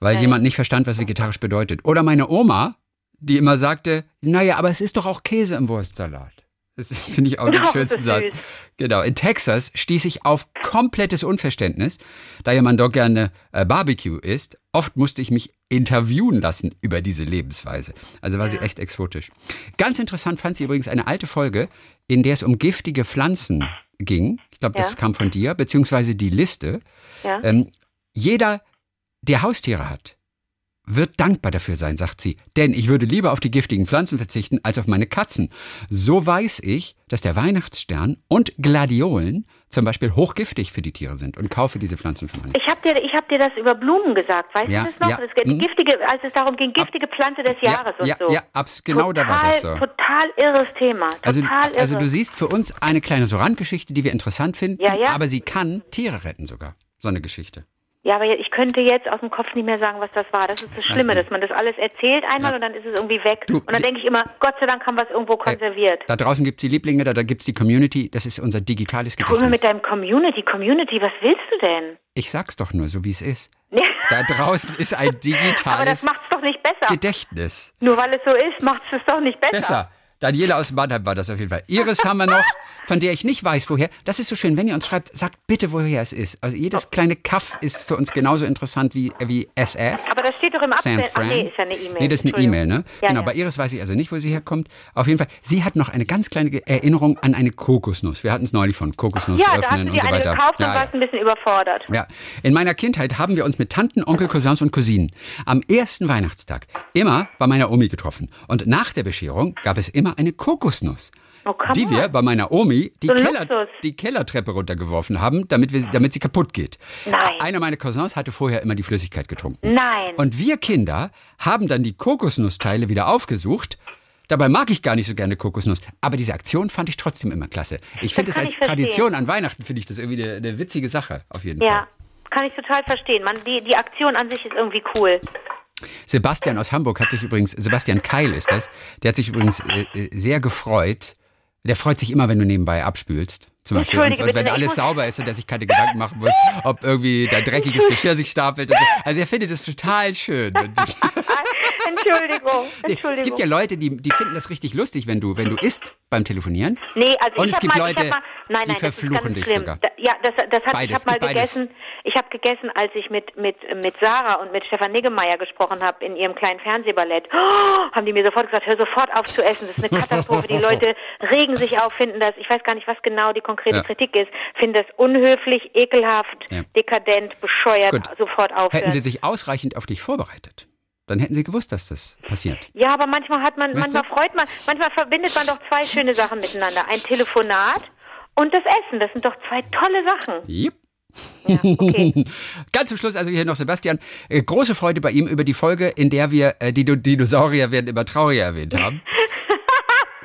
[SPEAKER 2] Weil
[SPEAKER 3] Ja.
[SPEAKER 2] jemand nicht verstand, was vegetarisch bedeutet. Oder meine Oma, die immer sagte, naja, aber es ist doch auch Käse im Wurstsalat. Das finde ich auch den
[SPEAKER 3] Oh,
[SPEAKER 2] schönsten Satz. Genau. In Texas stieß ich auf komplettes Unverständnis, da ja man dort gerne äh, Barbecue isst. Oft musste ich mich interviewen lassen über diese Lebensweise. Also war sie echt exotisch. Ganz interessant fand sie übrigens eine alte Folge, in der es um giftige Pflanzen ging. Ich glaube, das
[SPEAKER 3] Ja.
[SPEAKER 2] kam von dir, beziehungsweise die Liste.
[SPEAKER 3] Ja.
[SPEAKER 2] Ähm, jeder, der Haustiere hat, wird dankbar dafür sein, sagt sie. Denn ich würde lieber auf die giftigen Pflanzen verzichten als auf meine Katzen. So weiß ich, dass der Weihnachtsstern und Gladiolen zum Beispiel hochgiftig für die Tiere sind und kaufe diese Pflanzen schon mal nicht.
[SPEAKER 3] Ich habe dir, ich hab dir das über Blumen gesagt, weißt
[SPEAKER 2] Ja,
[SPEAKER 3] du das noch?
[SPEAKER 2] ja,
[SPEAKER 3] Das,
[SPEAKER 2] mhm.
[SPEAKER 3] giftige, als es darum ging, giftige Pflanze des Jahres
[SPEAKER 2] ja,
[SPEAKER 3] und so.
[SPEAKER 2] ja, abs genau da war das so.
[SPEAKER 3] Total irres Thema. Total
[SPEAKER 2] Also,
[SPEAKER 3] irre.
[SPEAKER 2] also du siehst für uns eine kleine so Randgeschichte, die wir interessant finden,
[SPEAKER 3] Ja, ja.
[SPEAKER 2] aber sie kann Tiere retten sogar. So eine Geschichte.
[SPEAKER 3] Ja, aber ich könnte jetzt aus dem Kopf nicht mehr sagen, was das war. Das ist das Schlimme, dass man das alles erzählt einmal ja. und dann ist es irgendwie weg. Du, und dann denke ich immer, Gott sei Dank haben wir es irgendwo äh, konserviert. Äh,
[SPEAKER 2] da draußen gibt es die Lieblinge, da, da gibt es die Community. Das ist unser digitales Gedächtnis.
[SPEAKER 3] Hol mit deinem Community. Community, was willst du denn?
[SPEAKER 2] Ich sag's doch nur, so wie es ist. da draußen ist ein digitales Aber
[SPEAKER 3] das macht's doch nicht besser.
[SPEAKER 2] Gedächtnis.
[SPEAKER 3] Nur weil es so ist, macht's es doch nicht besser. Besser.
[SPEAKER 2] Daniela aus Mannheim war das auf jeden Fall. Iris haben wir noch, von der ich nicht weiß, woher. Das ist so schön, wenn ihr uns schreibt, sagt bitte, woher es ist. Also jedes kleine Kaff ist für uns genauso interessant wie, wie SF.
[SPEAKER 3] Aber das steht doch im Absatz.
[SPEAKER 2] Nee, ist ja eine E-Mail. Nee, das ist eine E-Mail, ne? Ja, genau, ja. bei Iris weiß ich also nicht, wo sie herkommt. Auf jeden Fall, sie hat noch eine ganz kleine Erinnerung an eine Kokosnuss. Wir hatten es neulich von Kokosnuss ja, öffnen und so weiter. Ja,
[SPEAKER 3] gekauft ja, und warst ein bisschen überfordert.
[SPEAKER 2] Ja, in meiner Kindheit haben wir uns mit Tanten, Onkel, Cousins und Cousinen am ersten Weihnachtstag immer bei meiner Omi getroffen. Und nach der Bescherung gab es immer eine Kokosnuss. Kokosnuss. Oh, die wir bei meiner Omi die, so Keller, die Kellertreppe runtergeworfen haben, damit, wir, damit sie kaputt geht.
[SPEAKER 3] Nein.
[SPEAKER 2] Einer meiner Cousins hatte vorher immer die Flüssigkeit getrunken.
[SPEAKER 3] Nein.
[SPEAKER 2] Und wir Kinder haben dann die Kokosnussteile wieder aufgesucht. Dabei mag ich gar nicht so gerne Kokosnuss. Aber diese Aktion fand ich trotzdem immer klasse. Ich finde es als Tradition an Weihnachten, finde ich das irgendwie eine, eine, witzige Sache, auf jeden ja, Fall. Ja,
[SPEAKER 3] kann ich total verstehen. Man, die, die Aktion an sich ist irgendwie cool.
[SPEAKER 2] Sebastian aus Hamburg hat sich übrigens, Sebastian Keil ist das, der hat sich übrigens äh, äh, sehr gefreut. Der freut sich immer, wenn du nebenbei abspülst. Zum Beispiel. Und, und wenn alles sauber ist und er sich keine Gedanken machen muss, ob irgendwie dein dreckiges Geschirr sich stapelt. So. Also er findet es total schön.
[SPEAKER 3] Entschuldigung,
[SPEAKER 2] Entschuldigung. es gibt ja Leute, die, die finden das richtig lustig, wenn du, wenn du isst beim Telefonieren.
[SPEAKER 3] Nee, also
[SPEAKER 2] Und es gibt
[SPEAKER 3] mal,
[SPEAKER 2] Leute,
[SPEAKER 3] mal, nein,
[SPEAKER 2] die verfluchen dich
[SPEAKER 3] schlimm.
[SPEAKER 2] sogar.
[SPEAKER 3] Da, ja, das, das hat, beides, ich habe mal gegessen. Ich habe gegessen, als ich mit mit mit Sarah und mit Stefan Niggemeier gesprochen habe in ihrem kleinen Fernsehballett. Oh, haben die mir sofort gesagt, hör sofort auf zu essen. Das ist eine Katastrophe. die Leute regen sich auf, finden das. Ich weiß gar nicht, was genau die konkrete ja. Kritik ist. Finden das unhöflich, ekelhaft, ja. dekadent, bescheuert. Gut. Sofort aufhören.
[SPEAKER 2] Hätten Sie sich ausreichend auf dich vorbereitet? Dann hätten sie gewusst, dass das passiert.
[SPEAKER 3] Ja, aber manchmal hat man, weißt manchmal du? freut man, manchmal verbindet man doch zwei schöne Sachen miteinander. Ein Telefonat und das Essen. Das sind doch zwei tolle Sachen.
[SPEAKER 2] Yep. Ja, okay. Ganz zum Schluss also hier noch Sebastian. Äh, große Freude bei ihm über die Folge, in der wir äh, die Dinosaurier werden immer trauriger erwähnt haben.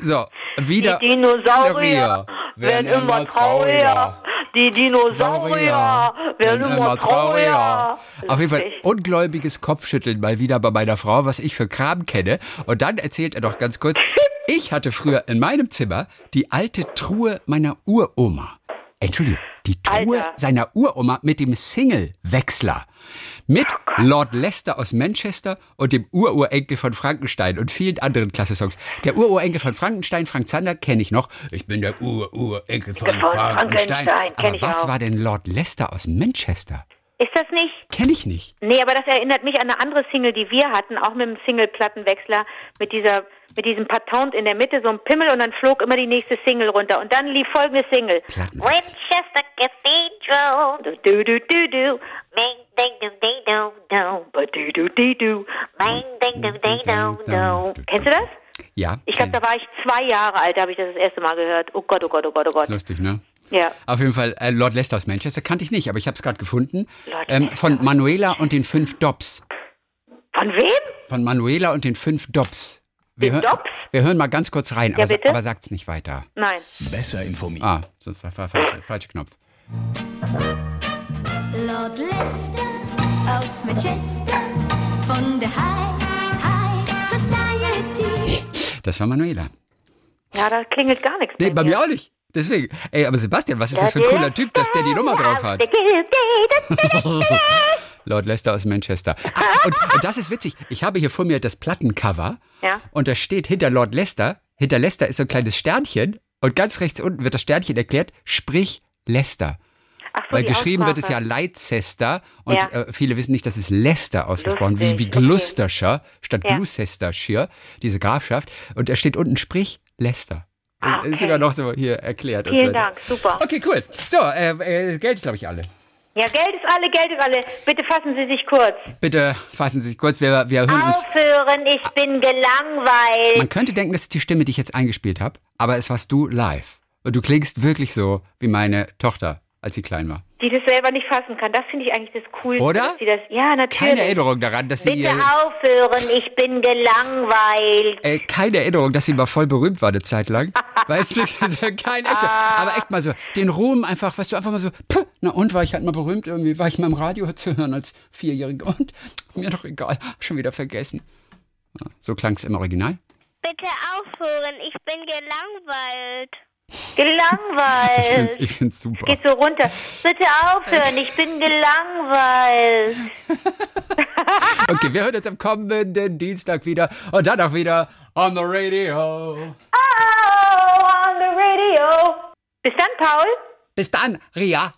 [SPEAKER 2] So, wieder.
[SPEAKER 3] Die Dinosaurier werden immer trauriger. Die Dinosaurier werden immer trauriger.
[SPEAKER 2] Auf jeden Fall ungläubiges Kopfschütteln mal wieder bei meiner Frau, was ich für Kram kenne. Und dann erzählt er doch ganz kurz, ich hatte früher in meinem Zimmer die alte Truhe meiner Uroma. Entschuldigung, die Truhe Alter. seiner Uroma mit dem Single-Wechsler. Mit Lord Lester aus Manchester und dem Ururenkel von Frankenstein und vielen anderen klasse Songs. Der Ururenkel von Frankenstein, Frank Zander, kenne ich noch. Ich bin der Ururenkel von, von Frankenstein. Frankenstein Aber was auch. war denn Lord Lester aus Manchester?
[SPEAKER 3] Ist das nicht?
[SPEAKER 2] Kenne ich nicht.
[SPEAKER 3] Nee, aber das erinnert mich an eine andere Single, die wir hatten, auch mit dem Single-Plattenwechsler, mit dieser, mit diesem Patent in der Mitte, so ein Pimmel und dann flog immer die nächste Single runter. Und dann lief folgende Single. Winchester Cathedral, do do do do bang ding do ding do do, do do do do, bang ding do ding do do. Kennst du das?
[SPEAKER 2] Ja.
[SPEAKER 3] Ich glaube, da war ich zwei Jahre alt, da habe ich das das erste Mal gehört. Oh Gott, oh Gott, oh Gott, oh Gott.
[SPEAKER 2] Lustig, ne?
[SPEAKER 3] Ja.
[SPEAKER 2] Auf jeden Fall, äh, Lord Lester aus Manchester kannte ich nicht, aber ich habe es gerade gefunden. Ähm, von Manuela und den fünf Dobs.
[SPEAKER 3] Von wem?
[SPEAKER 2] Von Manuela und den fünf Dobs. Wir, hör,
[SPEAKER 3] Dobs?
[SPEAKER 2] wir hören mal ganz kurz rein, ja, aber, bitte? aber sagt's nicht weiter.
[SPEAKER 3] Nein.
[SPEAKER 2] Besser informiert. Ah, das war falscher falsche Knopf. Lord Lester aus Manchester von der High, High Society. Das war Manuela.
[SPEAKER 3] Ja, da klingelt gar nichts.
[SPEAKER 2] Nee, bei mir auch nicht. Deswegen, ey, aber Sebastian, was ist das für ein cooler Typ, dass der die Nummer drauf hat? Lord Lester aus Manchester. Ach, und, und, das ist witzig. Ich habe hier vor mir das Plattencover.
[SPEAKER 3] Ja.
[SPEAKER 2] Und da steht hinter Lord Lester, hinter Lester ist so ein kleines Sternchen. Und ganz rechts unten wird das Sternchen erklärt, sprich Lester. Ach so, Weil geschrieben Aussprache. wird es ja Leicester und ja. äh, viele wissen nicht, dass es Leicester ausgesprochen wird, wie, wie Gloucestershire statt ja. Gloucestershire, diese Grafschaft. Und da steht unten, sprich Leicester. Ah, okay. Ist sogar noch so hier erklärt.
[SPEAKER 3] Vielen Dank, super.
[SPEAKER 2] Okay, cool. So, äh, äh, Geld ist, glaube ich, alle.
[SPEAKER 3] Ja, Geld ist alle, Geld ist alle. Bitte fassen Sie sich kurz.
[SPEAKER 2] Bitte fassen Sie sich kurz. Wir, wir hören
[SPEAKER 3] Aufhören, ich bin gelangweilt.
[SPEAKER 2] Man könnte denken, das ist die Stimme, die ich jetzt eingespielt habe, aber es warst du live. Und du klingst wirklich so wie meine Tochter als sie klein war.
[SPEAKER 3] Die das selber nicht fassen kann. Das finde ich eigentlich das Coolste.
[SPEAKER 2] Oder?
[SPEAKER 3] Das, ja, natürlich.
[SPEAKER 2] Keine Erinnerung daran, dass sie.
[SPEAKER 3] Bitte aufhören, ich bin gelangweilt.
[SPEAKER 2] Äh, keine Erinnerung, dass sie mal voll berühmt war eine Zeit lang. weißt du, kein echter. Aber echt mal so, den Ruhm einfach, weißt du, einfach mal so, puh, na und, war ich halt mal berühmt irgendwie, war ich mal im Radio zu hören als Vierjährige und mir doch egal, schon wieder vergessen. So klang es im Original.
[SPEAKER 1] Bitte aufhören, ich bin gelangweilt.
[SPEAKER 3] Gelangweilt.
[SPEAKER 2] Ich finde es super.
[SPEAKER 3] Geht so runter. Bitte aufhören, ich bin gelangweilt.
[SPEAKER 2] okay, wir hören uns am kommenden Dienstag wieder und dann auch wieder on the radio.
[SPEAKER 3] Oh, on the radio. Bis dann, Paul.
[SPEAKER 2] Bis dann, Ria.